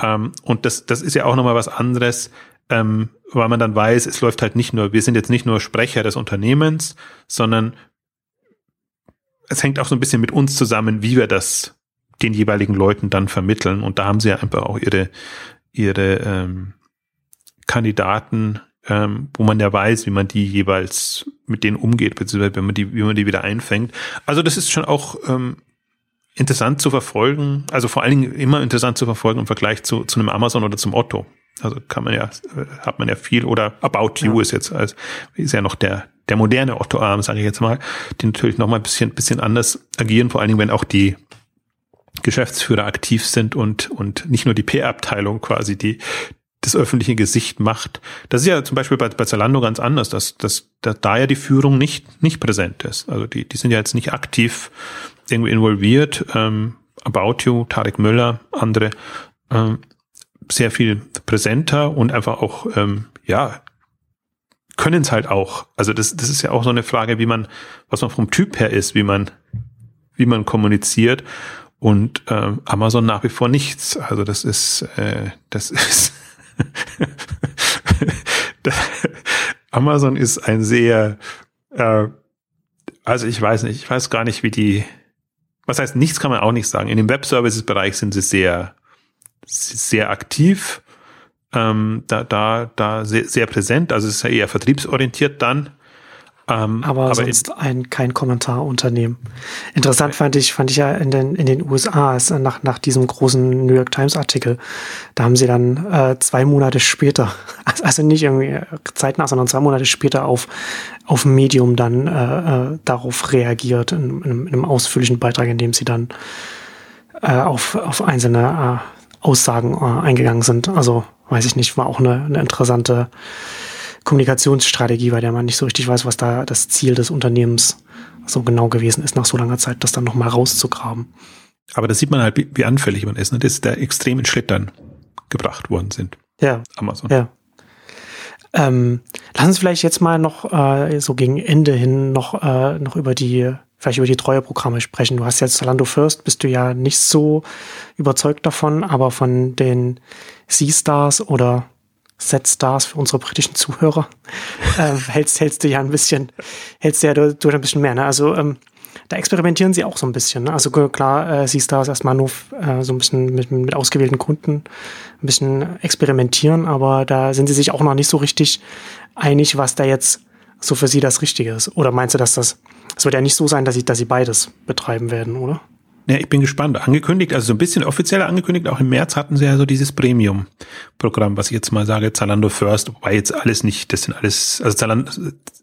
Ähm, und das, das ist ja auch nochmal was anderes, ähm, weil man dann weiß, es läuft halt nicht nur, wir sind jetzt nicht nur Sprecher des Unternehmens, sondern es hängt auch so ein bisschen mit uns zusammen, wie wir das den jeweiligen Leuten dann vermitteln. Und da haben sie ja einfach auch ihre, ihre ähm, Kandidaten ähm, wo man ja weiß, wie man die jeweils mit denen umgeht, beziehungsweise wenn man die, wie man die wieder einfängt. Also das ist schon auch ähm, interessant zu verfolgen, also vor allen Dingen immer interessant zu verfolgen im Vergleich zu, zu einem Amazon oder zum Otto. Also kann man ja, äh, hat man ja viel oder About You ja. ist jetzt als ist ja noch der der moderne Otto-Arm, sage ich jetzt mal, die natürlich noch mal ein bisschen bisschen anders agieren, vor allen Dingen wenn auch die Geschäftsführer aktiv sind und und nicht nur die PR-Abteilung quasi die das öffentliche Gesicht macht. Das ist ja zum Beispiel bei, bei Zalando ganz anders, dass, dass, dass da ja die Führung nicht, nicht präsent ist. Also die, die sind ja jetzt nicht aktiv irgendwie involviert. Ähm, About You, Tarek Müller, andere ähm, sehr viel präsenter und einfach auch, ähm, ja, können es halt auch. Also das, das ist ja auch so eine Frage, wie man, was man vom Typ her ist, wie man, wie man kommuniziert. Und äh, Amazon nach wie vor nichts. Also das ist, äh, das ist Amazon ist ein sehr, äh, also ich weiß nicht, ich weiß gar nicht, wie die, was heißt, nichts kann man auch nicht sagen. In dem Web-Services-Bereich sind sie sehr, sehr aktiv, ähm, da, da, da sehr, sehr präsent, also es ist ja eher vertriebsorientiert dann. Ähm, aber, aber, sonst ein, kein Kommentarunternehmen. Interessant okay. fand ich, fand ich ja in den, in den USA, ist, nach, nach diesem großen New York Times Artikel, da haben sie dann äh, zwei Monate später, also nicht irgendwie zeitnah, sondern zwei Monate später auf, auf Medium dann äh, äh, darauf reagiert, in, in, in, einem ausführlichen Beitrag, in dem sie dann äh, auf, auf einzelne äh, Aussagen äh, eingegangen sind. Also weiß ich nicht, war auch eine, eine interessante Kommunikationsstrategie, bei der man nicht so richtig weiß, was da das Ziel des Unternehmens so genau gewesen ist, nach so langer Zeit das dann nochmal rauszugraben. Aber da sieht man halt, wie anfällig man ist, ne? dass da extrem in Schlittern gebracht worden sind. Ja. Amazon. Ja. Ähm, lass uns vielleicht jetzt mal noch äh, so gegen Ende hin noch, äh, noch über die, vielleicht über die Treueprogramme sprechen. Du hast jetzt Zalando First, bist du ja nicht so überzeugt davon, aber von den C-Stars oder Set-Stars für unsere britischen Zuhörer, äh, hältst, hältst du ja ein bisschen, hältst du ja durch, durch ein bisschen mehr. Ne? Also ähm, da experimentieren sie auch so ein bisschen. Ne? Also klar, äh, C-Stars erstmal nur äh, so ein bisschen mit, mit ausgewählten Kunden ein bisschen experimentieren, aber da sind sie sich auch noch nicht so richtig einig, was da jetzt so für sie das Richtige ist. Oder meinst du, dass das, es wird ja nicht so sein, dass sie, dass sie beides betreiben werden, oder? Ja, ich bin gespannt. Angekündigt, also so ein bisschen offiziell angekündigt, auch im März hatten sie ja so dieses Premium-Programm, was ich jetzt mal sage, Zalando First, wobei jetzt alles nicht, das sind alles, also Zalando,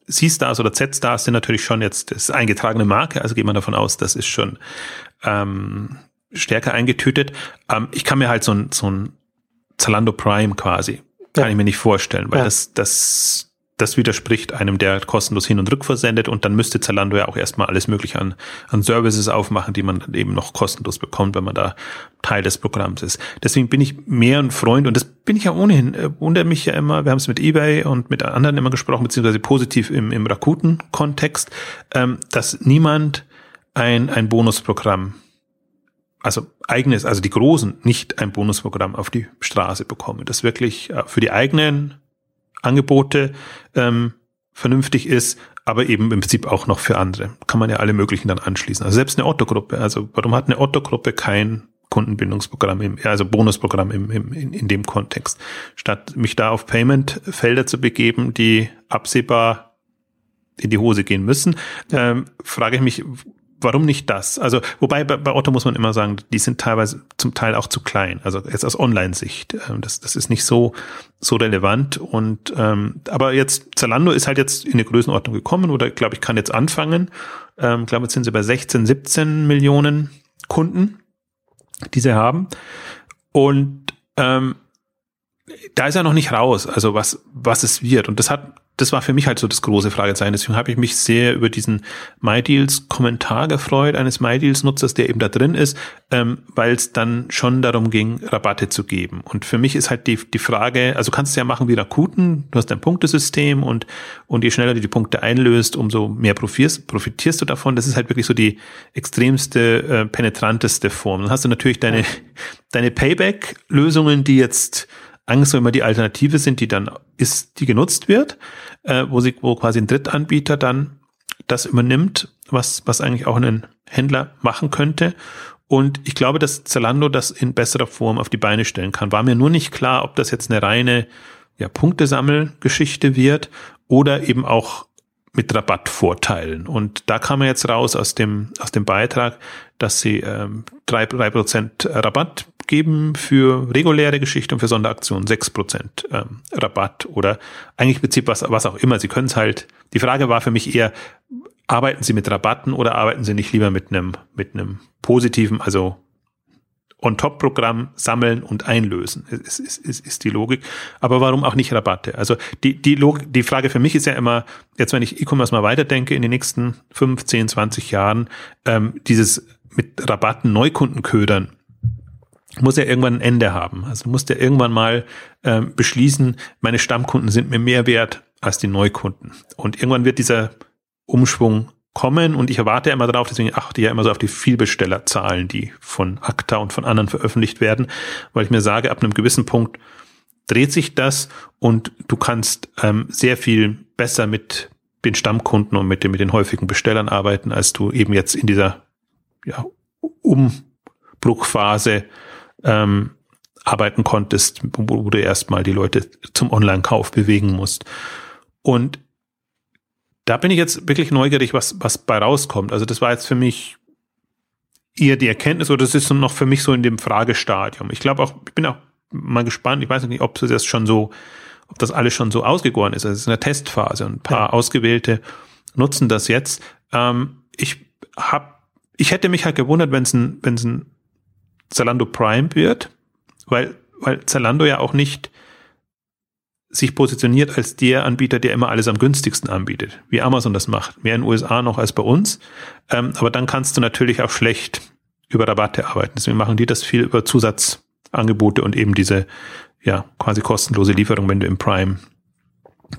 C-Stars oder Z-Stars sind natürlich schon jetzt, das ist eingetragene Marke, also geht man davon aus, das ist schon ähm, stärker eingetütet. Ähm, ich kann mir halt so ein, so ein Zalando Prime quasi, kann ja. ich mir nicht vorstellen, weil ja. das, das das widerspricht einem, der kostenlos hin und rück versendet und dann müsste Zalando ja auch erstmal alles mögliche an, an Services aufmachen, die man eben noch kostenlos bekommt, wenn man da Teil des Programms ist. Deswegen bin ich mehr ein Freund und das bin ich ja ohnehin, äh, wundere mich ja immer, wir haben es mit eBay und mit anderen immer gesprochen, beziehungsweise positiv im, im Rakuten-Kontext, ähm, dass niemand ein, ein Bonusprogramm also eigenes, also die Großen nicht ein Bonusprogramm auf die Straße bekommen. Das wirklich äh, für die eigenen Angebote ähm, vernünftig ist, aber eben im Prinzip auch noch für andere. Kann man ja alle möglichen dann anschließen. Also selbst eine Otto-Gruppe. Also warum hat eine Otto-Gruppe kein Kundenbindungsprogramm, im, also Bonusprogramm im, im, in, in dem Kontext? Statt mich da auf Payment-Felder zu begeben, die absehbar in die Hose gehen müssen, ähm, frage ich mich, warum nicht das? Also, wobei bei, bei Otto muss man immer sagen, die sind teilweise zum Teil auch zu klein. Also jetzt aus Online-Sicht. Ähm, das, das ist nicht so, so relevant. Und ähm, aber jetzt, Zalando ist halt jetzt in eine Größenordnung gekommen oder glaube ich, kann jetzt anfangen. Ähm, glaube, jetzt sind sie bei 16, 17 Millionen Kunden, die sie haben. Und ähm, da ist er noch nicht raus, also was, was es wird. Und das hat das war für mich halt so das große Fragezeichen. Deswegen habe ich mich sehr über diesen MyDeals-Kommentar gefreut, eines MyDeals-Nutzers, der eben da drin ist, ähm, weil es dann schon darum ging, Rabatte zu geben. Und für mich ist halt die, die Frage, also kannst du ja machen wie Rakuten, du hast ein Punktesystem und, und je schneller du die Punkte einlöst, umso mehr profitierst, profitierst du davon. Das ist halt wirklich so die extremste, äh, penetranteste Form. Dann hast du natürlich deine, deine Payback-Lösungen, die jetzt Angst immer die Alternative sind, die dann ist, die genutzt wird, äh, wo sie, wo quasi ein Drittanbieter dann das übernimmt, was, was eigentlich auch ein Händler machen könnte. Und ich glaube, dass Zalando das in besserer Form auf die Beine stellen kann. War mir nur nicht klar, ob das jetzt eine reine ja, Punktesammelgeschichte wird oder eben auch mit Rabattvorteilen. Und da kam jetzt raus aus dem, aus dem Beitrag, dass sie ähm, drei Prozent Rabatt geben für reguläre Geschichten und für Sonderaktionen sechs Prozent ähm, Rabatt oder eigentlich Prinzip was, was auch immer. Sie können es halt, die Frage war für mich eher, arbeiten Sie mit Rabatten oder arbeiten Sie nicht lieber mit einem, mit einem positiven, also On-Top-Programm sammeln und einlösen, ist, ist, ist, ist die Logik. Aber warum auch nicht Rabatte? Also die, die, Logik, die Frage für mich ist ja immer, jetzt wenn ich E-Commerce mal weiterdenke, in den nächsten 15, 20 Jahren, ähm, dieses mit Rabatten Neukunden ködern, muss ja irgendwann ein Ende haben. Also muss der irgendwann mal ähm, beschließen, meine Stammkunden sind mir mehr wert als die Neukunden. Und irgendwann wird dieser Umschwung kommen und ich erwarte immer darauf, deswegen achte ich ja immer so auf die Vielbestellerzahlen, die von ACTA und von anderen veröffentlicht werden, weil ich mir sage, ab einem gewissen Punkt dreht sich das und du kannst ähm, sehr viel besser mit den Stammkunden und mit den, mit den häufigen Bestellern arbeiten, als du eben jetzt in dieser ja, Umbruchphase ähm, arbeiten konntest, wo, du erstmal die Leute zum Online-Kauf bewegen musst. Und da bin ich jetzt wirklich neugierig, was, was bei rauskommt. Also das war jetzt für mich eher die Erkenntnis oder das ist noch für mich so in dem Fragestadium. Ich glaube auch, ich bin auch mal gespannt, ich weiß nicht, ob das schon so, ob das alles schon so ausgegoren ist. Also es ist eine Testphase und ein paar ja. Ausgewählte nutzen das jetzt. Ähm, ich hab, ich hätte mich halt gewundert, wenn es ein, wenn es ein Zalando Prime wird, weil, weil Zalando ja auch nicht sich positioniert als der Anbieter, der immer alles am günstigsten anbietet, wie Amazon das macht. Mehr in den USA noch als bei uns. Ähm, aber dann kannst du natürlich auch schlecht über Rabatte arbeiten. Deswegen machen die das viel über Zusatzangebote und eben diese ja quasi kostenlose Lieferung, wenn du im Prime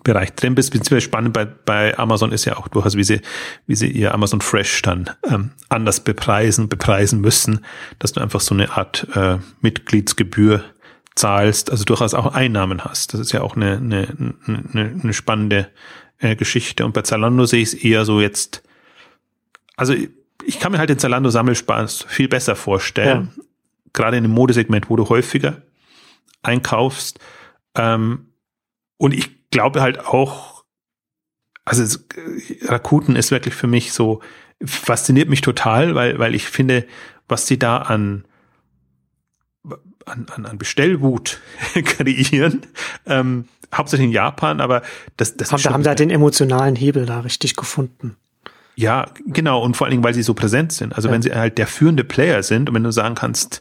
Bereich drin bist. Beziehungsweise spannend bei, bei Amazon ist ja auch durchaus, wie sie, wie sie ihr Amazon Fresh dann ähm, anders bepreisen, bepreisen müssen, dass du einfach so eine Art äh, Mitgliedsgebühr zahlst, also durchaus auch Einnahmen hast. Das ist ja auch eine, eine, eine, eine spannende äh, Geschichte. Und bei Zalando sehe ich es eher so jetzt, also ich kann mir halt den Zalando Sammelspaß viel besser vorstellen, ja. gerade in dem Modesegment, wo du häufiger einkaufst. Ähm, und ich glaube halt auch, also es, Rakuten ist wirklich für mich so, fasziniert mich total, weil, weil ich finde, was sie da an an, an, an Bestellwut kreieren. Ähm, hauptsächlich in Japan, aber das, das haben, haben da den emotionalen Hebel da richtig gefunden. Ja, genau. Und vor allen Dingen, weil sie so präsent sind. Also ja. wenn sie halt der führende Player sind und wenn du sagen kannst,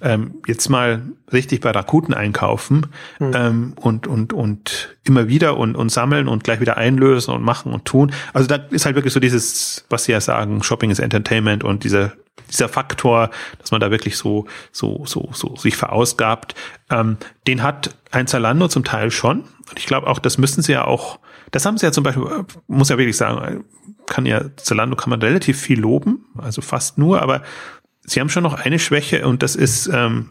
ähm, jetzt mal richtig bei Rakuten einkaufen mhm. ähm, und, und, und immer wieder und, und sammeln und gleich wieder einlösen und machen und tun. Also da ist halt wirklich so dieses, was sie ja sagen, Shopping is Entertainment und dieser, dieser Faktor, dass man da wirklich so, so, so, so sich verausgabt, ähm, den hat ein Zalando zum Teil schon. Und ich glaube auch, das müssen sie ja auch, das haben sie ja zum Beispiel, muss ja wirklich sagen, kann ja, Zalando kann man relativ viel loben, also fast nur, aber sie haben schon noch eine Schwäche und das ist ähm,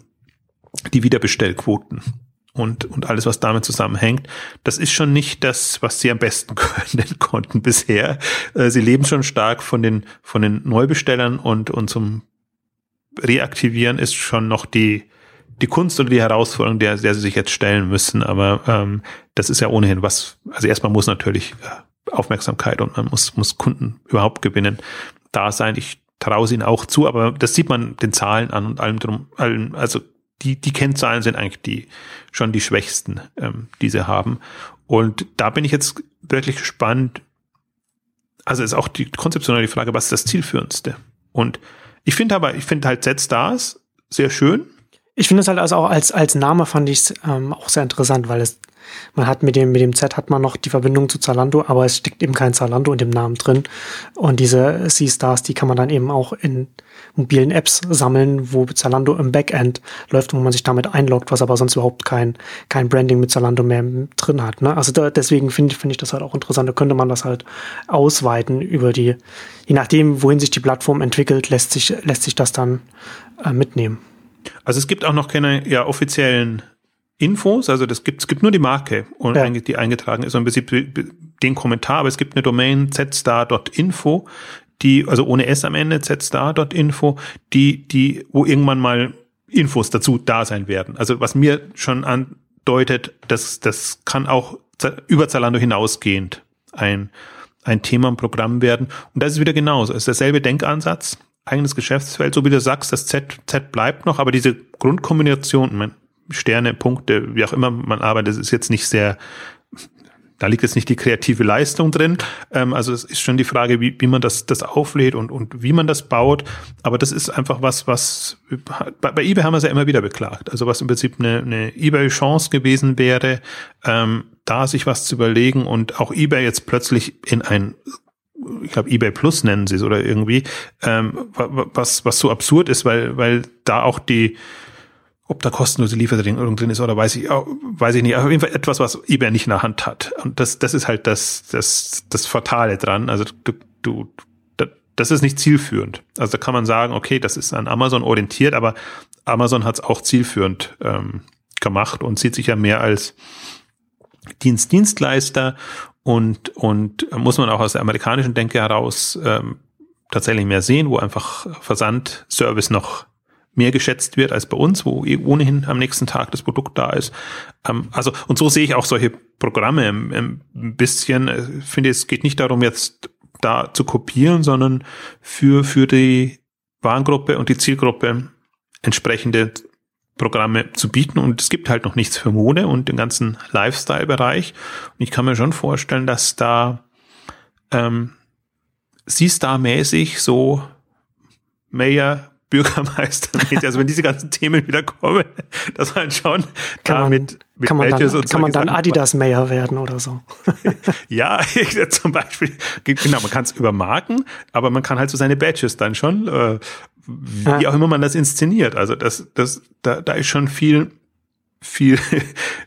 die Wiederbestellquoten. und, und alles, was damit zusammenhängt. Das ist schon nicht das, was sie am besten können konnten bisher. Äh, sie leben schon stark von den, von den Neubestellern und, und zum Reaktivieren ist schon noch die, die Kunst oder die Herausforderung, der, der sie sich jetzt stellen müssen. Aber ähm, das ist ja ohnehin was, also erstmal muss natürlich äh, Aufmerksamkeit und man muss, muss Kunden überhaupt gewinnen, da sein. Ich traue ihnen auch zu, aber das sieht man den Zahlen an und allem drum, allem, also die, die Kennzahlen sind eigentlich die schon die schwächsten, ähm, die sie haben. Und da bin ich jetzt wirklich gespannt. Also ist auch die konzeptionelle Frage, was ist das Zielführendste? Und ich finde aber, ich finde halt Z-Stars sehr schön. Ich finde es halt also auch als, als Name fand ich es ähm, auch sehr interessant, weil es, man hat mit dem, mit dem Z hat man noch die Verbindung zu Zalando, aber es steckt eben kein Zalando in dem Namen drin. Und diese C-Stars, die kann man dann eben auch in mobilen Apps sammeln, wo Zalando im Backend läuft, wo man sich damit einloggt, was aber sonst überhaupt kein, kein Branding mit Zalando mehr drin hat. Ne? Also da, deswegen finde finde ich das halt auch interessant. Da könnte man das halt ausweiten über die, je nachdem, wohin sich die Plattform entwickelt, lässt sich, lässt sich das dann äh, mitnehmen. Also es gibt auch noch keine ja, offiziellen Infos, also das gibt, es gibt nur die Marke, und ja. die eingetragen ist und im Prinzip den Kommentar, aber es gibt eine Domain zstar.info, die, also ohne S am Ende, zstar.info, die, die, wo irgendwann mal Infos dazu da sein werden. Also was mir schon andeutet, dass das kann auch über Zalando hinausgehend ein, ein Thema im Programm werden. Und das ist wieder genauso. Es ist derselbe Denkansatz eigenes Geschäftsfeld, so wie du sagst, das Z, Z bleibt noch, aber diese Grundkombination, Sterne, Punkte, wie auch immer man arbeitet, ist jetzt nicht sehr, da liegt jetzt nicht die kreative Leistung drin. Ähm, also es ist schon die Frage, wie, wie man das, das auflädt und, und wie man das baut. Aber das ist einfach was, was bei, bei eBay haben wir es ja immer wieder beklagt. Also was im Prinzip eine, eine eBay-Chance gewesen wäre, ähm, da sich was zu überlegen und auch eBay jetzt plötzlich in ein ich glaube eBay Plus nennen sie es oder irgendwie, ähm, was, was so absurd ist, weil, weil da auch die, ob da kostenlose Lieferung drin ist oder weiß ich, weiß ich nicht. Auf jeden Fall etwas, was eBay nicht in der Hand hat. Und das, das ist halt das, das, das Fatale dran. Also du, du, das ist nicht zielführend. Also da kann man sagen, okay, das ist an Amazon orientiert, aber Amazon hat es auch zielführend ähm, gemacht und sieht sich ja mehr als Dienstdienstleister und, und muss man auch aus der amerikanischen Denke heraus ähm, tatsächlich mehr sehen, wo einfach Versandservice noch mehr geschätzt wird als bei uns, wo eh ohnehin am nächsten Tag das Produkt da ist. Ähm, also, und so sehe ich auch solche Programme ein bisschen. Ich finde, es geht nicht darum, jetzt da zu kopieren, sondern für, für die Warengruppe und die Zielgruppe entsprechende Programme zu bieten und es gibt halt noch nichts für Mode und den ganzen Lifestyle-Bereich. Und ich kann mir schon vorstellen, dass da ähm, Sie-Star-mäßig so Mayor, Bürgermeister, also wenn diese ganzen Themen wieder kommen, dass man schon kann man, mit, mit kann man dann, und kann man dann Adidas Mayor werden oder so. ja, zum Beispiel, genau, man kann es übermarken, aber man kann halt so seine Badges dann schon äh, wie ja. auch immer man das inszeniert. Also das, das, da, da ist schon viel, viel,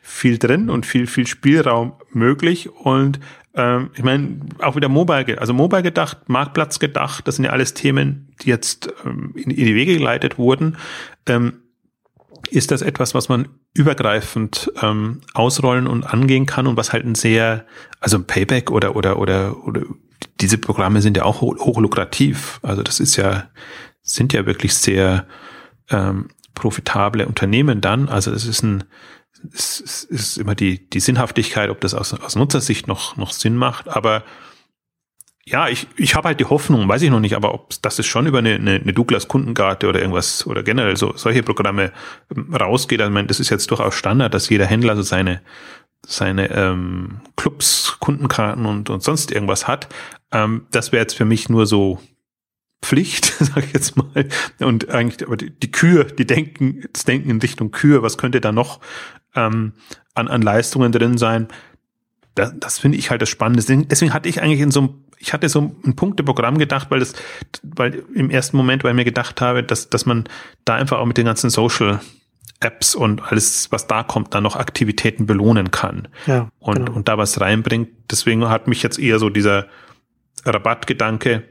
viel drin und viel, viel Spielraum möglich. Und ähm, ich meine, auch wieder Mobile, also Mobile gedacht, Marktplatz gedacht, das sind ja alles Themen, die jetzt ähm, in, in die Wege geleitet wurden. Ähm, ist das etwas, was man übergreifend ähm, ausrollen und angehen kann und was halt ein sehr, also ein Payback oder oder oder oder diese Programme sind ja auch hochlukrativ. Also das ist ja sind ja wirklich sehr ähm, profitable Unternehmen dann. Also es ist ein, es ist immer die, die Sinnhaftigkeit, ob das aus, aus Nutzersicht noch, noch Sinn macht. Aber ja, ich, ich habe halt die Hoffnung, weiß ich noch nicht, aber ob das ist schon über eine, eine, eine Douglas Kundenkarte oder irgendwas oder generell so solche Programme ähm, rausgeht. Also ich meine, das ist jetzt durchaus Standard, dass jeder Händler so seine seine ähm, Clubs, Kundenkarten und, und sonst irgendwas hat. Ähm, das wäre jetzt für mich nur so Pflicht, sage ich jetzt mal. Und eigentlich, aber die, die Kür, die denken, das Denken in Richtung Kür, was könnte da noch ähm, an, an Leistungen drin sein? Das, das finde ich halt das Spannende. Deswegen, deswegen hatte ich eigentlich in so einem, ich hatte so ein Punkteprogramm gedacht, weil das, weil im ersten Moment, weil ich mir gedacht habe, dass, dass man da einfach auch mit den ganzen Social Apps und alles, was da kommt, dann noch Aktivitäten belohnen kann. Ja, und, genau. und da was reinbringt. Deswegen hat mich jetzt eher so dieser Rabattgedanke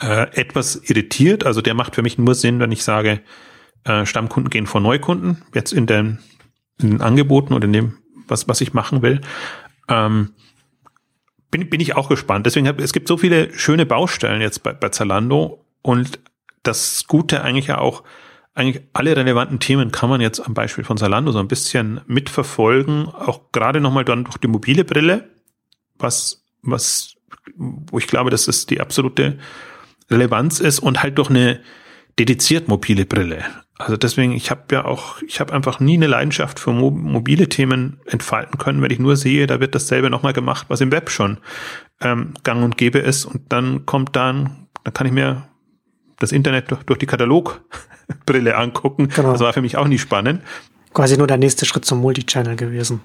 äh, etwas irritiert. Also der macht für mich nur Sinn, wenn ich sage, äh, Stammkunden gehen vor Neukunden. Jetzt in den in den Angeboten oder in dem, was, was ich machen will. Ähm, bin, bin ich auch gespannt. Deswegen hab, es gibt so viele schöne Baustellen jetzt bei, bei Zalando und das Gute eigentlich ja auch, eigentlich alle relevanten Themen kann man jetzt am Beispiel von Zalando so ein bisschen mitverfolgen, auch gerade nochmal dann durch die mobile Brille, was, was, wo ich glaube, dass es die absolute Relevanz ist und halt durch eine dediziert mobile Brille. Also deswegen, ich habe ja auch, ich habe einfach nie eine Leidenschaft für mo mobile Themen entfalten können, wenn ich nur sehe, da wird dasselbe nochmal gemacht, was im Web schon ähm, gang und gäbe ist. Und dann kommt dann, dann kann ich mir das Internet durch, durch die Katalogbrille angucken. Genau. Das war für mich auch nie spannend. Quasi nur der nächste Schritt zum Multichannel gewesen.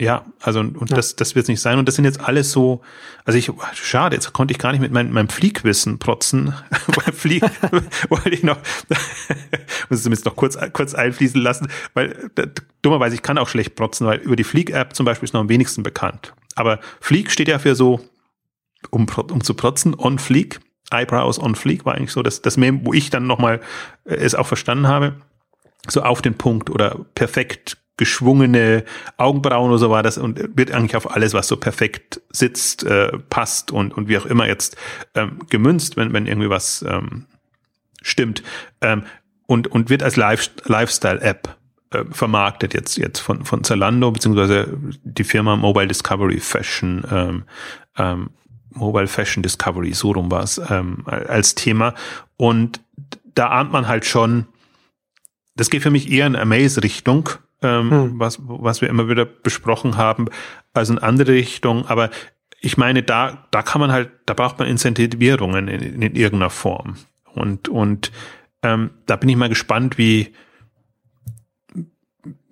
Ja, also und ja. das, das wird es nicht sein. Und das sind jetzt alles so, also ich, schade, jetzt konnte ich gar nicht mit meinem, meinem Fliegwissen protzen. weil Flieg wollte ich noch, muss es jetzt noch kurz, kurz einfließen lassen, weil dummerweise ich kann auch schlecht protzen, weil über die Flieg-App zum Beispiel ist noch am wenigsten bekannt. Aber Flieg steht ja für so, um, um zu protzen, on Fleek. Eyebrows on Fleek war eigentlich so das, das Meme, wo ich dann nochmal äh, es auch verstanden habe. So auf den Punkt oder perfekt geschwungene Augenbrauen oder so war das und wird eigentlich auf alles, was so perfekt sitzt, äh, passt und, und wie auch immer jetzt ähm, gemünzt, wenn, wenn irgendwie was ähm, stimmt. Ähm, und, und wird als Life, Lifestyle-App äh, vermarktet jetzt, jetzt von, von Zalando, beziehungsweise die Firma Mobile Discovery Fashion, ähm, ähm, Mobile Fashion Discovery, so rum war es, ähm, als Thema. Und da ahnt man halt schon, das geht für mich eher in Amaze-Richtung, ähm, hm. was, was wir immer wieder besprochen haben, also in andere Richtung. Aber ich meine, da, da kann man halt, da braucht man Incentivierungen in, in, in irgendeiner Form. Und, und ähm, da bin ich mal gespannt, wie,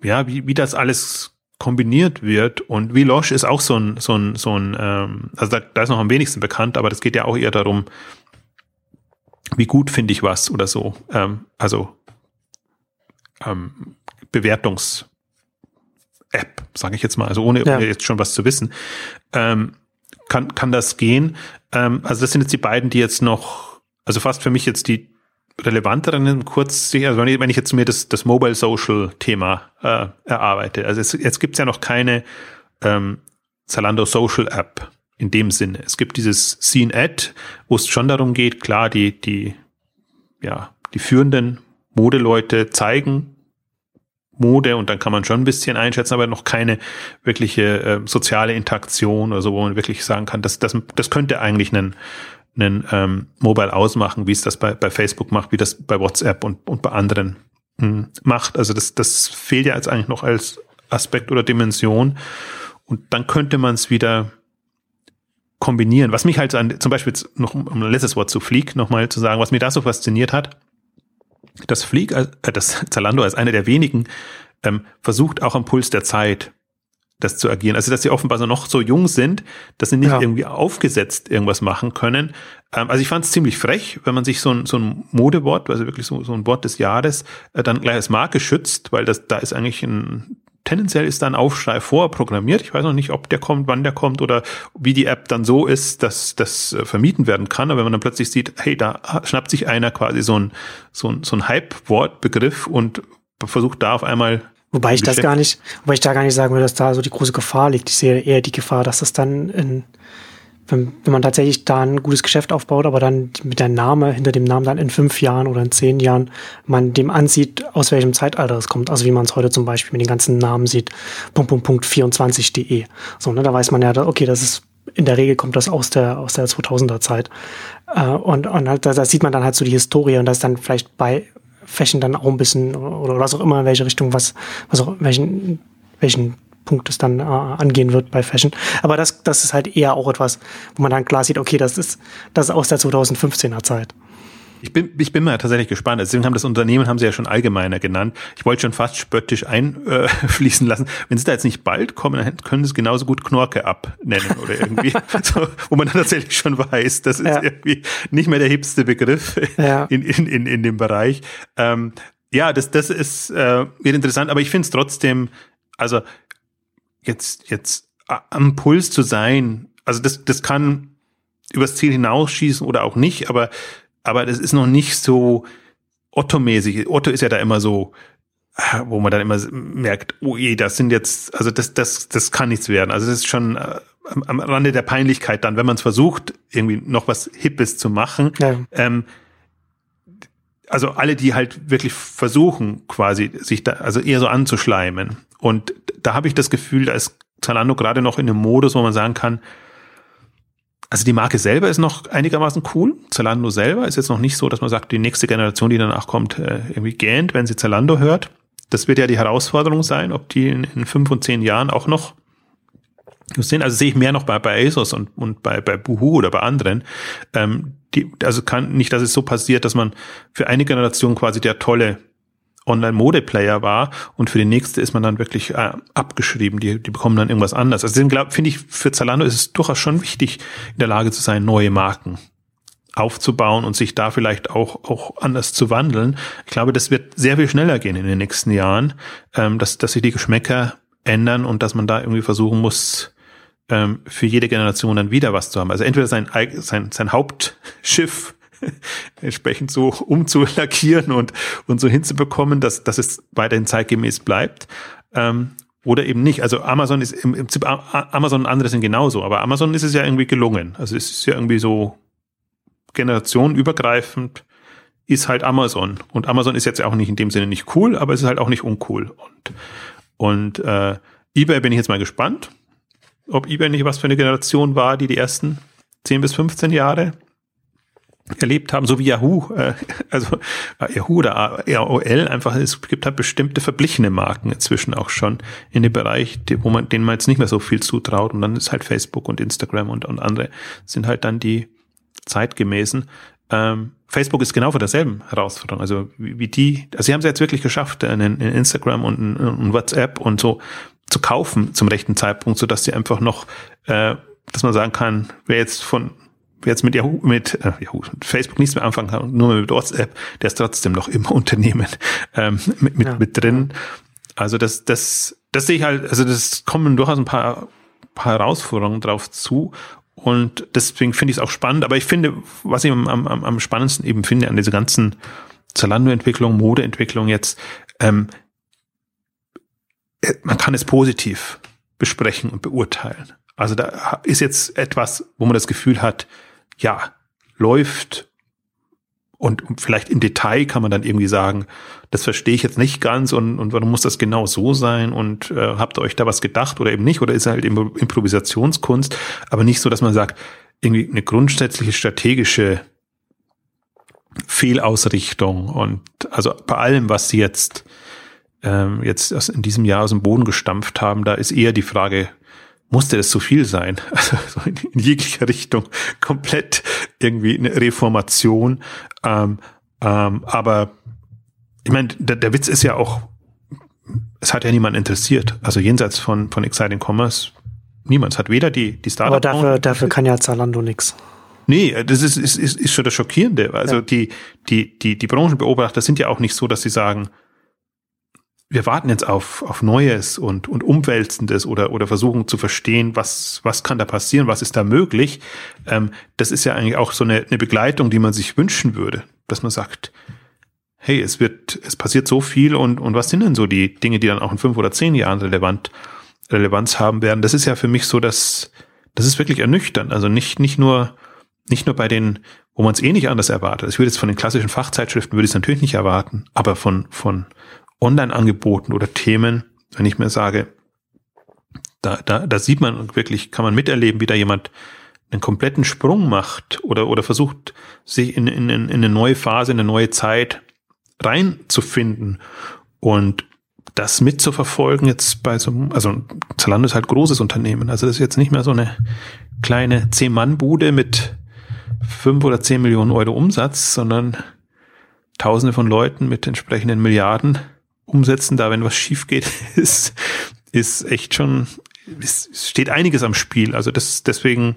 ja, wie, wie das alles kombiniert wird. Und Velosh ist auch so ein, so ein, so ein, ähm, also da, da ist noch am wenigsten bekannt, aber das geht ja auch eher darum, wie gut finde ich was oder so. Ähm, also ähm, Bewertungs- App, sage ich jetzt mal, also ohne, ja. ohne, jetzt schon was zu wissen, ähm, kann, kann das gehen. Ähm, also das sind jetzt die beiden, die jetzt noch, also fast für mich jetzt die relevanteren kurz, also wenn ich, wenn ich jetzt mir das, das Mobile Social Thema äh, erarbeite. Also es, jetzt gibt's ja noch keine ähm, Zalando Social App in dem Sinne. Es gibt dieses Scene Ad, wo es schon darum geht, klar, die, die, ja, die führenden Modeleute zeigen Mode und dann kann man schon ein bisschen einschätzen, aber noch keine wirkliche äh, soziale Interaktion oder so, wo man wirklich sagen kann, das, das, das könnte eigentlich einen, einen ähm, Mobile ausmachen, wie es das bei, bei Facebook macht, wie das bei WhatsApp und, und bei anderen mh, hm, macht. Also das, das fehlt ja jetzt eigentlich noch als Aspekt oder Dimension. Und dann könnte man es wieder kombinieren. Was mich halt an, zum Beispiel noch um ein letztes Wort zu Fleek nochmal zu sagen, was mir da so fasziniert hat, das Flieg, äh, das Zalando als eine der wenigen ähm, versucht auch am Puls der Zeit das zu agieren. Also dass sie offenbar so noch so jung sind, dass sie nicht ja. irgendwie aufgesetzt irgendwas machen können. Ähm, also ich fand es ziemlich frech, wenn man sich so ein, so ein Modewort, also wirklich so, so ein Wort des Jahres, äh, dann gleich als Marke schützt, weil das da ist eigentlich ein tendenziell ist da ein Aufschrei vorprogrammiert. Ich weiß noch nicht, ob der kommt, wann der kommt oder wie die App dann so ist, dass das äh, vermieten werden kann. Aber wenn man dann plötzlich sieht, hey, da schnappt sich einer quasi so ein, so ein, so ein Hype-Wortbegriff und versucht da auf einmal Wobei ich das gar nicht, wobei ich da gar nicht sagen würde, dass da so die große Gefahr liegt. Ich sehe eher die Gefahr, dass das dann in, wenn, wenn man tatsächlich da ein gutes Geschäft aufbaut, aber dann mit der Name, hinter dem Namen dann in fünf Jahren oder in zehn Jahren man dem ansieht, aus welchem Zeitalter es kommt. Also wie man es heute zum Beispiel mit den ganzen Namen sieht, Punkt, Punkt, Punkt 24.de. So, ne, da weiß man ja, okay, das ist, in der Regel kommt das aus der, aus der 2000er Zeit. Äh, und, und halt, da, da sieht man dann halt so die Historie und das dann vielleicht bei Fashion dann auch ein bisschen, oder was auch immer, in welche Richtung, was, was auch, welchen, welchen Punkt es dann äh, angehen wird bei Fashion. Aber das, das ist halt eher auch etwas, wo man dann klar sieht, okay, das ist, das ist aus der 2015er Zeit. Ich bin, ich bin mal tatsächlich gespannt. Deswegen haben das Unternehmen haben sie ja schon allgemeiner genannt. Ich wollte schon fast spöttisch einfließen äh, lassen. Wenn sie da jetzt nicht bald kommen, dann können sie es genauso gut Knorke abnennen oder irgendwie, so, wo man dann tatsächlich schon weiß, das ist ja. irgendwie nicht mehr der hipste Begriff ja. in, in, in, in dem Bereich. Ähm, ja, das, das ist äh, wird interessant, aber ich finde es trotzdem, also jetzt, jetzt am Puls zu sein, also das, das kann übers Ziel hinausschießen oder auch nicht, aber, aber das ist noch nicht so Otto-mäßig. Otto ist ja da immer so, wo man dann immer merkt, oh je, das sind jetzt, also das, das, das kann nichts werden. Also das ist schon äh, am Rande der Peinlichkeit dann, wenn man es versucht, irgendwie noch was Hippes zu machen. Ja. Ähm, also alle, die halt wirklich versuchen, quasi sich da, also eher so anzuschleimen. Und da habe ich das Gefühl, da ist Zalando gerade noch in einem Modus, wo man sagen kann, also die Marke selber ist noch einigermaßen cool. Zalando selber ist jetzt noch nicht so, dass man sagt, die nächste Generation, die danach kommt, äh, irgendwie gähnt, wenn sie Zalando hört. Das wird ja die Herausforderung sein, ob die in, in fünf und zehn Jahren auch noch sind. Also sehe ich mehr noch bei, bei ASOS und, und bei, bei Boohoo oder bei anderen. Ähm, die, also kann nicht, dass es so passiert, dass man für eine Generation quasi der tolle Online-Mode-Player war und für die nächste ist man dann wirklich äh, abgeschrieben. Die, die bekommen dann irgendwas anderes. Also deswegen finde ich, für Zalando ist es durchaus schon wichtig, in der Lage zu sein, neue Marken aufzubauen und sich da vielleicht auch, auch anders zu wandeln. Ich glaube, das wird sehr viel schneller gehen in den nächsten Jahren, ähm, dass, dass sich die Geschmäcker ändern und dass man da irgendwie versuchen muss, ähm, für jede Generation dann wieder was zu haben. Also entweder sein, sein, sein Hauptschiff entsprechend so umzulackieren und, und so hinzubekommen, dass, dass es weiterhin zeitgemäß bleibt. Ähm, oder eben nicht. Also Amazon ist im, Prinzip Amazon und andere sind genauso, aber Amazon ist es ja irgendwie gelungen. Also es ist ja irgendwie so generationenübergreifend ist halt Amazon. Und Amazon ist jetzt auch nicht in dem Sinne nicht cool, aber es ist halt auch nicht uncool. Und, und äh, eBay bin ich jetzt mal gespannt, ob eBay nicht was für eine Generation war, die die ersten 10 bis 15 Jahre erlebt haben, so wie Yahoo, äh, also äh, Yahoo oder AOL einfach, es gibt halt bestimmte verblichene Marken inzwischen auch schon in dem Bereich, wo man, denen man jetzt nicht mehr so viel zutraut. Und dann ist halt Facebook und Instagram und, und andere sind halt dann die zeitgemäßen. Ähm, Facebook ist genau vor derselben Herausforderung, also wie, wie die, also sie haben es jetzt wirklich geschafft, in, in Instagram und in, WhatsApp und so zu kaufen zum rechten Zeitpunkt, so dass sie einfach noch, äh, dass man sagen kann, wer jetzt von wer jetzt mit Yahoo, mit äh, Yahoo, Facebook nichts mehr anfangen kann, nur mit WhatsApp, der ist trotzdem noch im Unternehmen ähm, mit, mit, ja. mit drin. Also das, das, das sehe ich halt, also das kommen durchaus ein paar, paar Herausforderungen drauf zu. Und deswegen finde ich es auch spannend. Aber ich finde, was ich am, am, am spannendsten eben finde an dieser ganzen Zalando-Entwicklung, Modeentwicklung jetzt, ähm, äh, man kann es positiv besprechen und beurteilen. Also da ist jetzt etwas, wo man das Gefühl hat, ja, läuft und vielleicht im Detail kann man dann irgendwie sagen, das verstehe ich jetzt nicht ganz und, und warum muss das genau so sein und äh, habt ihr euch da was gedacht oder eben nicht oder ist halt Improvisationskunst, aber nicht so, dass man sagt, irgendwie eine grundsätzliche strategische Fehlausrichtung und also bei allem, was sie jetzt ähm, jetzt in diesem Jahr aus dem Boden gestampft haben, da ist eher die Frage, musste das so viel sein? Also so in, in jeglicher Richtung komplett irgendwie eine Reformation. Ähm, ähm, aber ich meine, der, der Witz ist ja auch, es hat ja niemand interessiert. Also jenseits von, von Exciting Commerce, niemand. Es hat weder die, die Startup. Aber dafür, dafür kann ja Zalando nix. Nee, das ist, ist, ist, ist schon das Schockierende. Also ja. die, die, die, die Branchenbeobachter sind ja auch nicht so, dass sie sagen, wir warten jetzt auf, auf Neues und, und Umwälzendes oder, oder versuchen zu verstehen, was, was kann da passieren, was ist da möglich. Ähm, das ist ja eigentlich auch so eine, eine Begleitung, die man sich wünschen würde, dass man sagt, hey, es wird, es passiert so viel und, und was sind denn so die Dinge, die dann auch in fünf oder zehn Jahren relevant, Relevanz haben werden? Das ist ja für mich so, dass, das ist wirklich ernüchternd. Also nicht, nicht nur, nicht nur bei den, wo man es eh nicht anders erwartet. Ich würde jetzt von den klassischen Fachzeitschriften würde ich es natürlich nicht erwarten, aber von, von, Online-Angeboten oder Themen, wenn ich mir sage, da, da, da sieht man wirklich, kann man miterleben, wie da jemand einen kompletten Sprung macht oder, oder versucht, sich in, in, in eine neue Phase, in eine neue Zeit reinzufinden. Und das mitzuverfolgen jetzt bei so, also Zalando ist halt großes Unternehmen, also das ist jetzt nicht mehr so eine kleine Zehn-Mann-Bude mit fünf oder zehn Millionen Euro Umsatz, sondern Tausende von Leuten mit entsprechenden Milliarden umsetzen, da wenn was schief geht, ist, ist echt schon, es steht einiges am Spiel. Also das deswegen,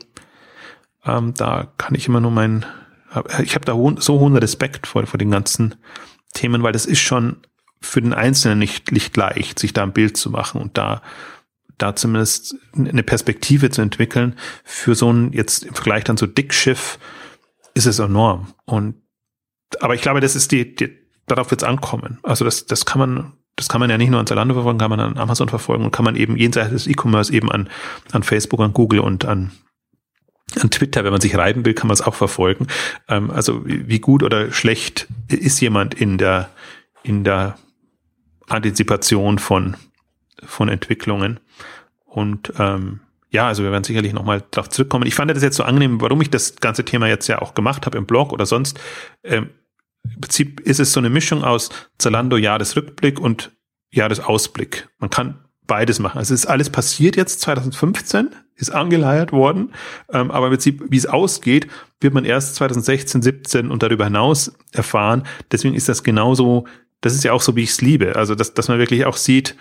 ähm, da kann ich immer nur mein, ich habe da ho so hohen Respekt vor, vor den ganzen Themen, weil das ist schon für den Einzelnen nicht, nicht leicht, sich da ein Bild zu machen und da da zumindest eine Perspektive zu entwickeln für so ein jetzt im Vergleich dann so Dickschiff ist es enorm und aber ich glaube, das ist die, die darauf wird es ankommen. Also das, das kann man, das kann man ja nicht nur an Zalando verfolgen, kann man an Amazon verfolgen und kann man eben jenseits des E-Commerce eben an, an Facebook, an Google und an, an Twitter, wenn man sich reiben will, kann man es auch verfolgen. Ähm, also wie gut oder schlecht ist jemand in der, in der Antizipation von, von Entwicklungen. Und ähm, ja, also wir werden sicherlich nochmal darauf zurückkommen. Ich fand das jetzt so angenehm, warum ich das ganze Thema jetzt ja auch gemacht habe im Blog oder sonst. Ähm, Im Prinzip ist es so eine Mischung aus Zalando Jahresrückblick und Jahresausblick. Man kann beides machen. Also es ist alles passiert jetzt 2015, ist angeleiert worden, ähm, aber im Prinzip, wie es ausgeht, wird man erst 2016, 17 und darüber hinaus erfahren. Deswegen ist das genauso, das ist ja auch so, wie ich es liebe. Also, dass, dass man wirklich auch sieht,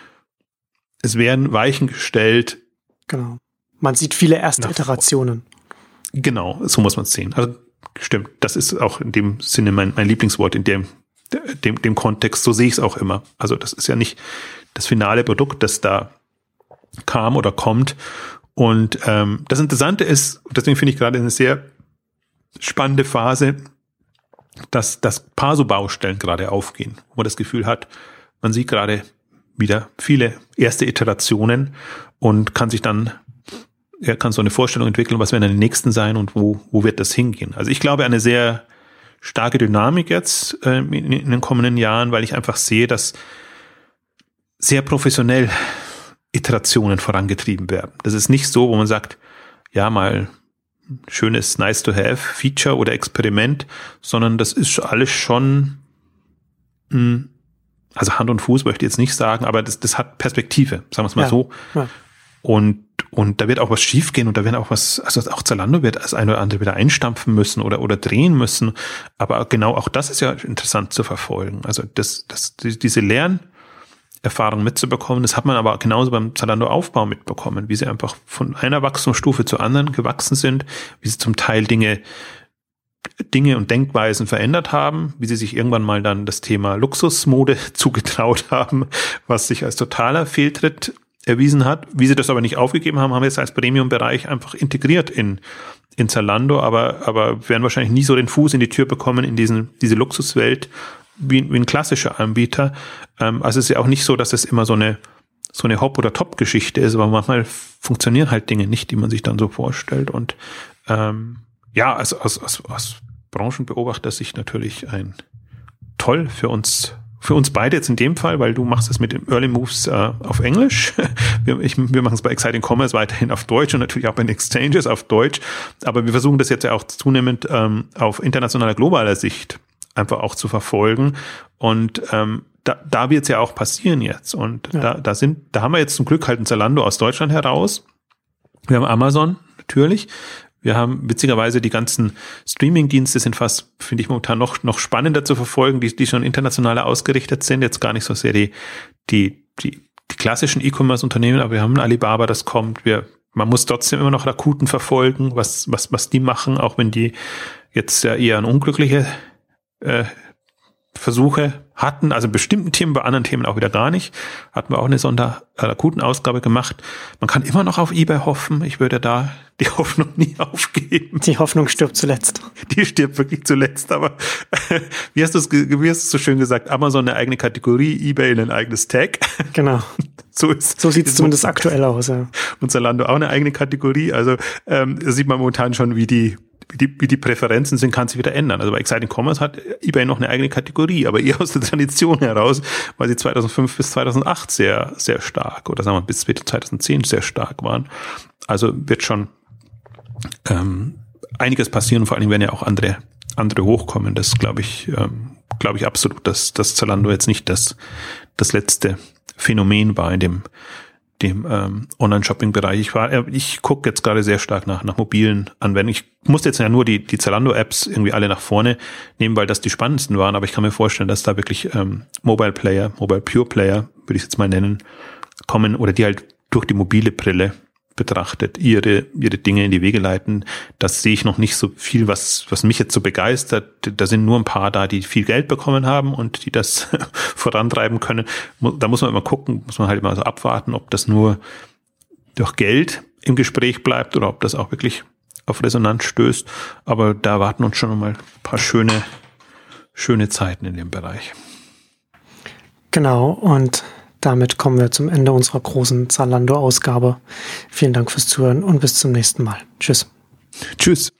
es werden Weichen gestellt. Genau. Man sieht viele erste Iterationen. Genau, so muss man es sehen. Also stimmt, das ist auch in dem Sinne mein, mein Lieblingswort in dem, dem, dem Kontext. So sehe ich es auch immer. Also das ist ja nicht das finale Produkt, das da kam oder kommt. Und ähm, das Interessante ist, deswegen finde ich gerade eine sehr spannende Phase, dass das paar so Baustellen gerade aufgehen, wo man das Gefühl hat, man sieht gerade wieder viele erste Iterationen und kann sich dann er kann so eine Vorstellung entwickeln, was werden die nächsten sein und wo, wo wird das hingehen. Also ich glaube eine sehr starke Dynamik jetzt äh, in, in, den kommenden Jahren, weil ich einfach sehe, dass sehr professionell Iterationen vorangetrieben werden. Das ist nicht so, wo man sagt, ja, mal schönes nice to have Feature oder Experiment, sondern das ist alles schon, mh, hm, also Hand und Fuß möchte ich jetzt nicht sagen, aber das, das hat Perspektive, sagen wir es mal ja, so. Ja. Und und da wird auch was schiefgehen und da werden auch was, also auch Zalando wird als eine oder andere wieder einstampfen müssen oder, oder drehen müssen. Aber genau auch das ist ja interessant zu verfolgen. Also das, das, diese Lernerfahrung mitzubekommen, das hat man aber genauso beim Zalando Aufbau mitbekommen, wie sie einfach von einer Wachstumsstufe zur anderen gewachsen sind, wie sie zum Teil Dinge Dinge und Denkweisen verändert haben, wie sie sich irgendwann mal dann das Thema Luxusmode zugetraut haben, was sich als totaler Fehltritt erwiesen hat. Wie sie das aber nicht aufgegeben haben, haben wir jetzt als Premium-Bereich einfach integriert in, in Zalando, aber, aber werden wahrscheinlich nie so den Fuß in die Tür bekommen in diesen, diese Luxuswelt wie, wie ein klassischer Anbieter. Ähm, also es ist ja auch nicht so, dass es immer so eine, so eine Hop- oder Top-Geschichte ist, aber manchmal funktionieren halt Dinge nicht, die man sich dann so vorstellt. Und ähm, ja, also aus, aus, aus Branchenbeobachter-Sicht natürlich ein toll für uns für uns beide jetzt in dem Fall, weil du machst es mit den Early Moves äh, auf Englisch. Wir, ich, wir machen es bei Exciting Commerce weiterhin auf Deutsch und natürlich auch bei den Exchanges auf Deutsch. Aber wir versuchen das jetzt ja auch zunehmend ähm, auf internationaler, globaler Sicht einfach auch zu verfolgen. Und ähm, da, da wird es ja auch passieren jetzt. Und ja. da, da sind, da haben wir jetzt zum Glück halt ein Zalando aus Deutschland heraus. Wir haben Amazon natürlich. Wir haben witzigerweise die ganzen Streaming-Dienste sind fast, finde ich momentan noch, noch spannender zu verfolgen, die, die schon internationaler ausgerichtet sind. Jetzt gar nicht so sehr die, die, die, die klassischen E-Commerce-Unternehmen, aber wir haben Alibaba, das kommt. Wir, man muss trotzdem immer noch Rakuten verfolgen, was, was, was die machen, auch wenn die jetzt ja eher eine unglückliche äh, Versuche hatten, also bestimmten Themen, bei anderen Themen auch wieder gar nicht. Hatten wir auch eine Sonderakuten-Ausgabe gemacht. Man kann immer noch auf eBay hoffen. Ich würde da die Hoffnung nie aufgeben. Die Hoffnung stirbt zuletzt. Die stirbt wirklich zuletzt, aber wie hast du es, wie hast du so schön gesagt? Amazon eine eigene Kategorie, eBay ein eigenes Tag. Genau. So, ist, so sieht es zumindest aktuell aus, ja. Und Zalando auch eine eigene Kategorie. Also ähm, sieht man momentan schon, wie die wie die, wie die Präferenzen sind, kann sich wieder ändern. Also bei Exciting Commerce hat eBay noch eine eigene Kategorie, aber eher aus der Tradition heraus, weil sie 2005 bis 2008 sehr, sehr stark oder sagen wir bis 2010 sehr stark waren. Also wird schon ähm, einiges passieren, vor Dingen werden ja auch andere, andere hochkommen. Das glaube ich, ähm, glaube ich absolut, dass, dass Zalando jetzt nicht das, das letzte Phänomen war in dem, dem ähm, Online-Shopping-Bereich. Ich war, äh, ich gucke jetzt gerade sehr stark nach, nach mobilen Anwendungen. Ich musste jetzt ja nur die, die Zalando-Apps irgendwie alle nach vorne nehmen, weil das die spannendsten waren, aber ich kann mir vorstellen, dass da wirklich ähm, Mobile Player, Mobile Pure Player, würde ich jetzt mal nennen, kommen oder die halt durch die mobile Brille betrachtet, ihre, ihre Dinge in die Wege leiten. Das sehe ich noch nicht so viel, was, was mich jetzt so begeistert. Da sind nur ein paar da, die viel Geld bekommen haben und die das vorantreiben können. Da muss man immer gucken, muss man halt immer so abwarten, ob das nur durch Geld im Gespräch bleibt oder ob das auch wirklich auf Resonanz stößt. Aber da warten uns schon mal ein paar schöne, schöne Zeiten in dem Bereich. Genau, und damit kommen wir zum Ende unserer großen Zalando-Ausgabe. Vielen Dank fürs Zuhören und bis zum nächsten Mal. Tschüss. Tschüss.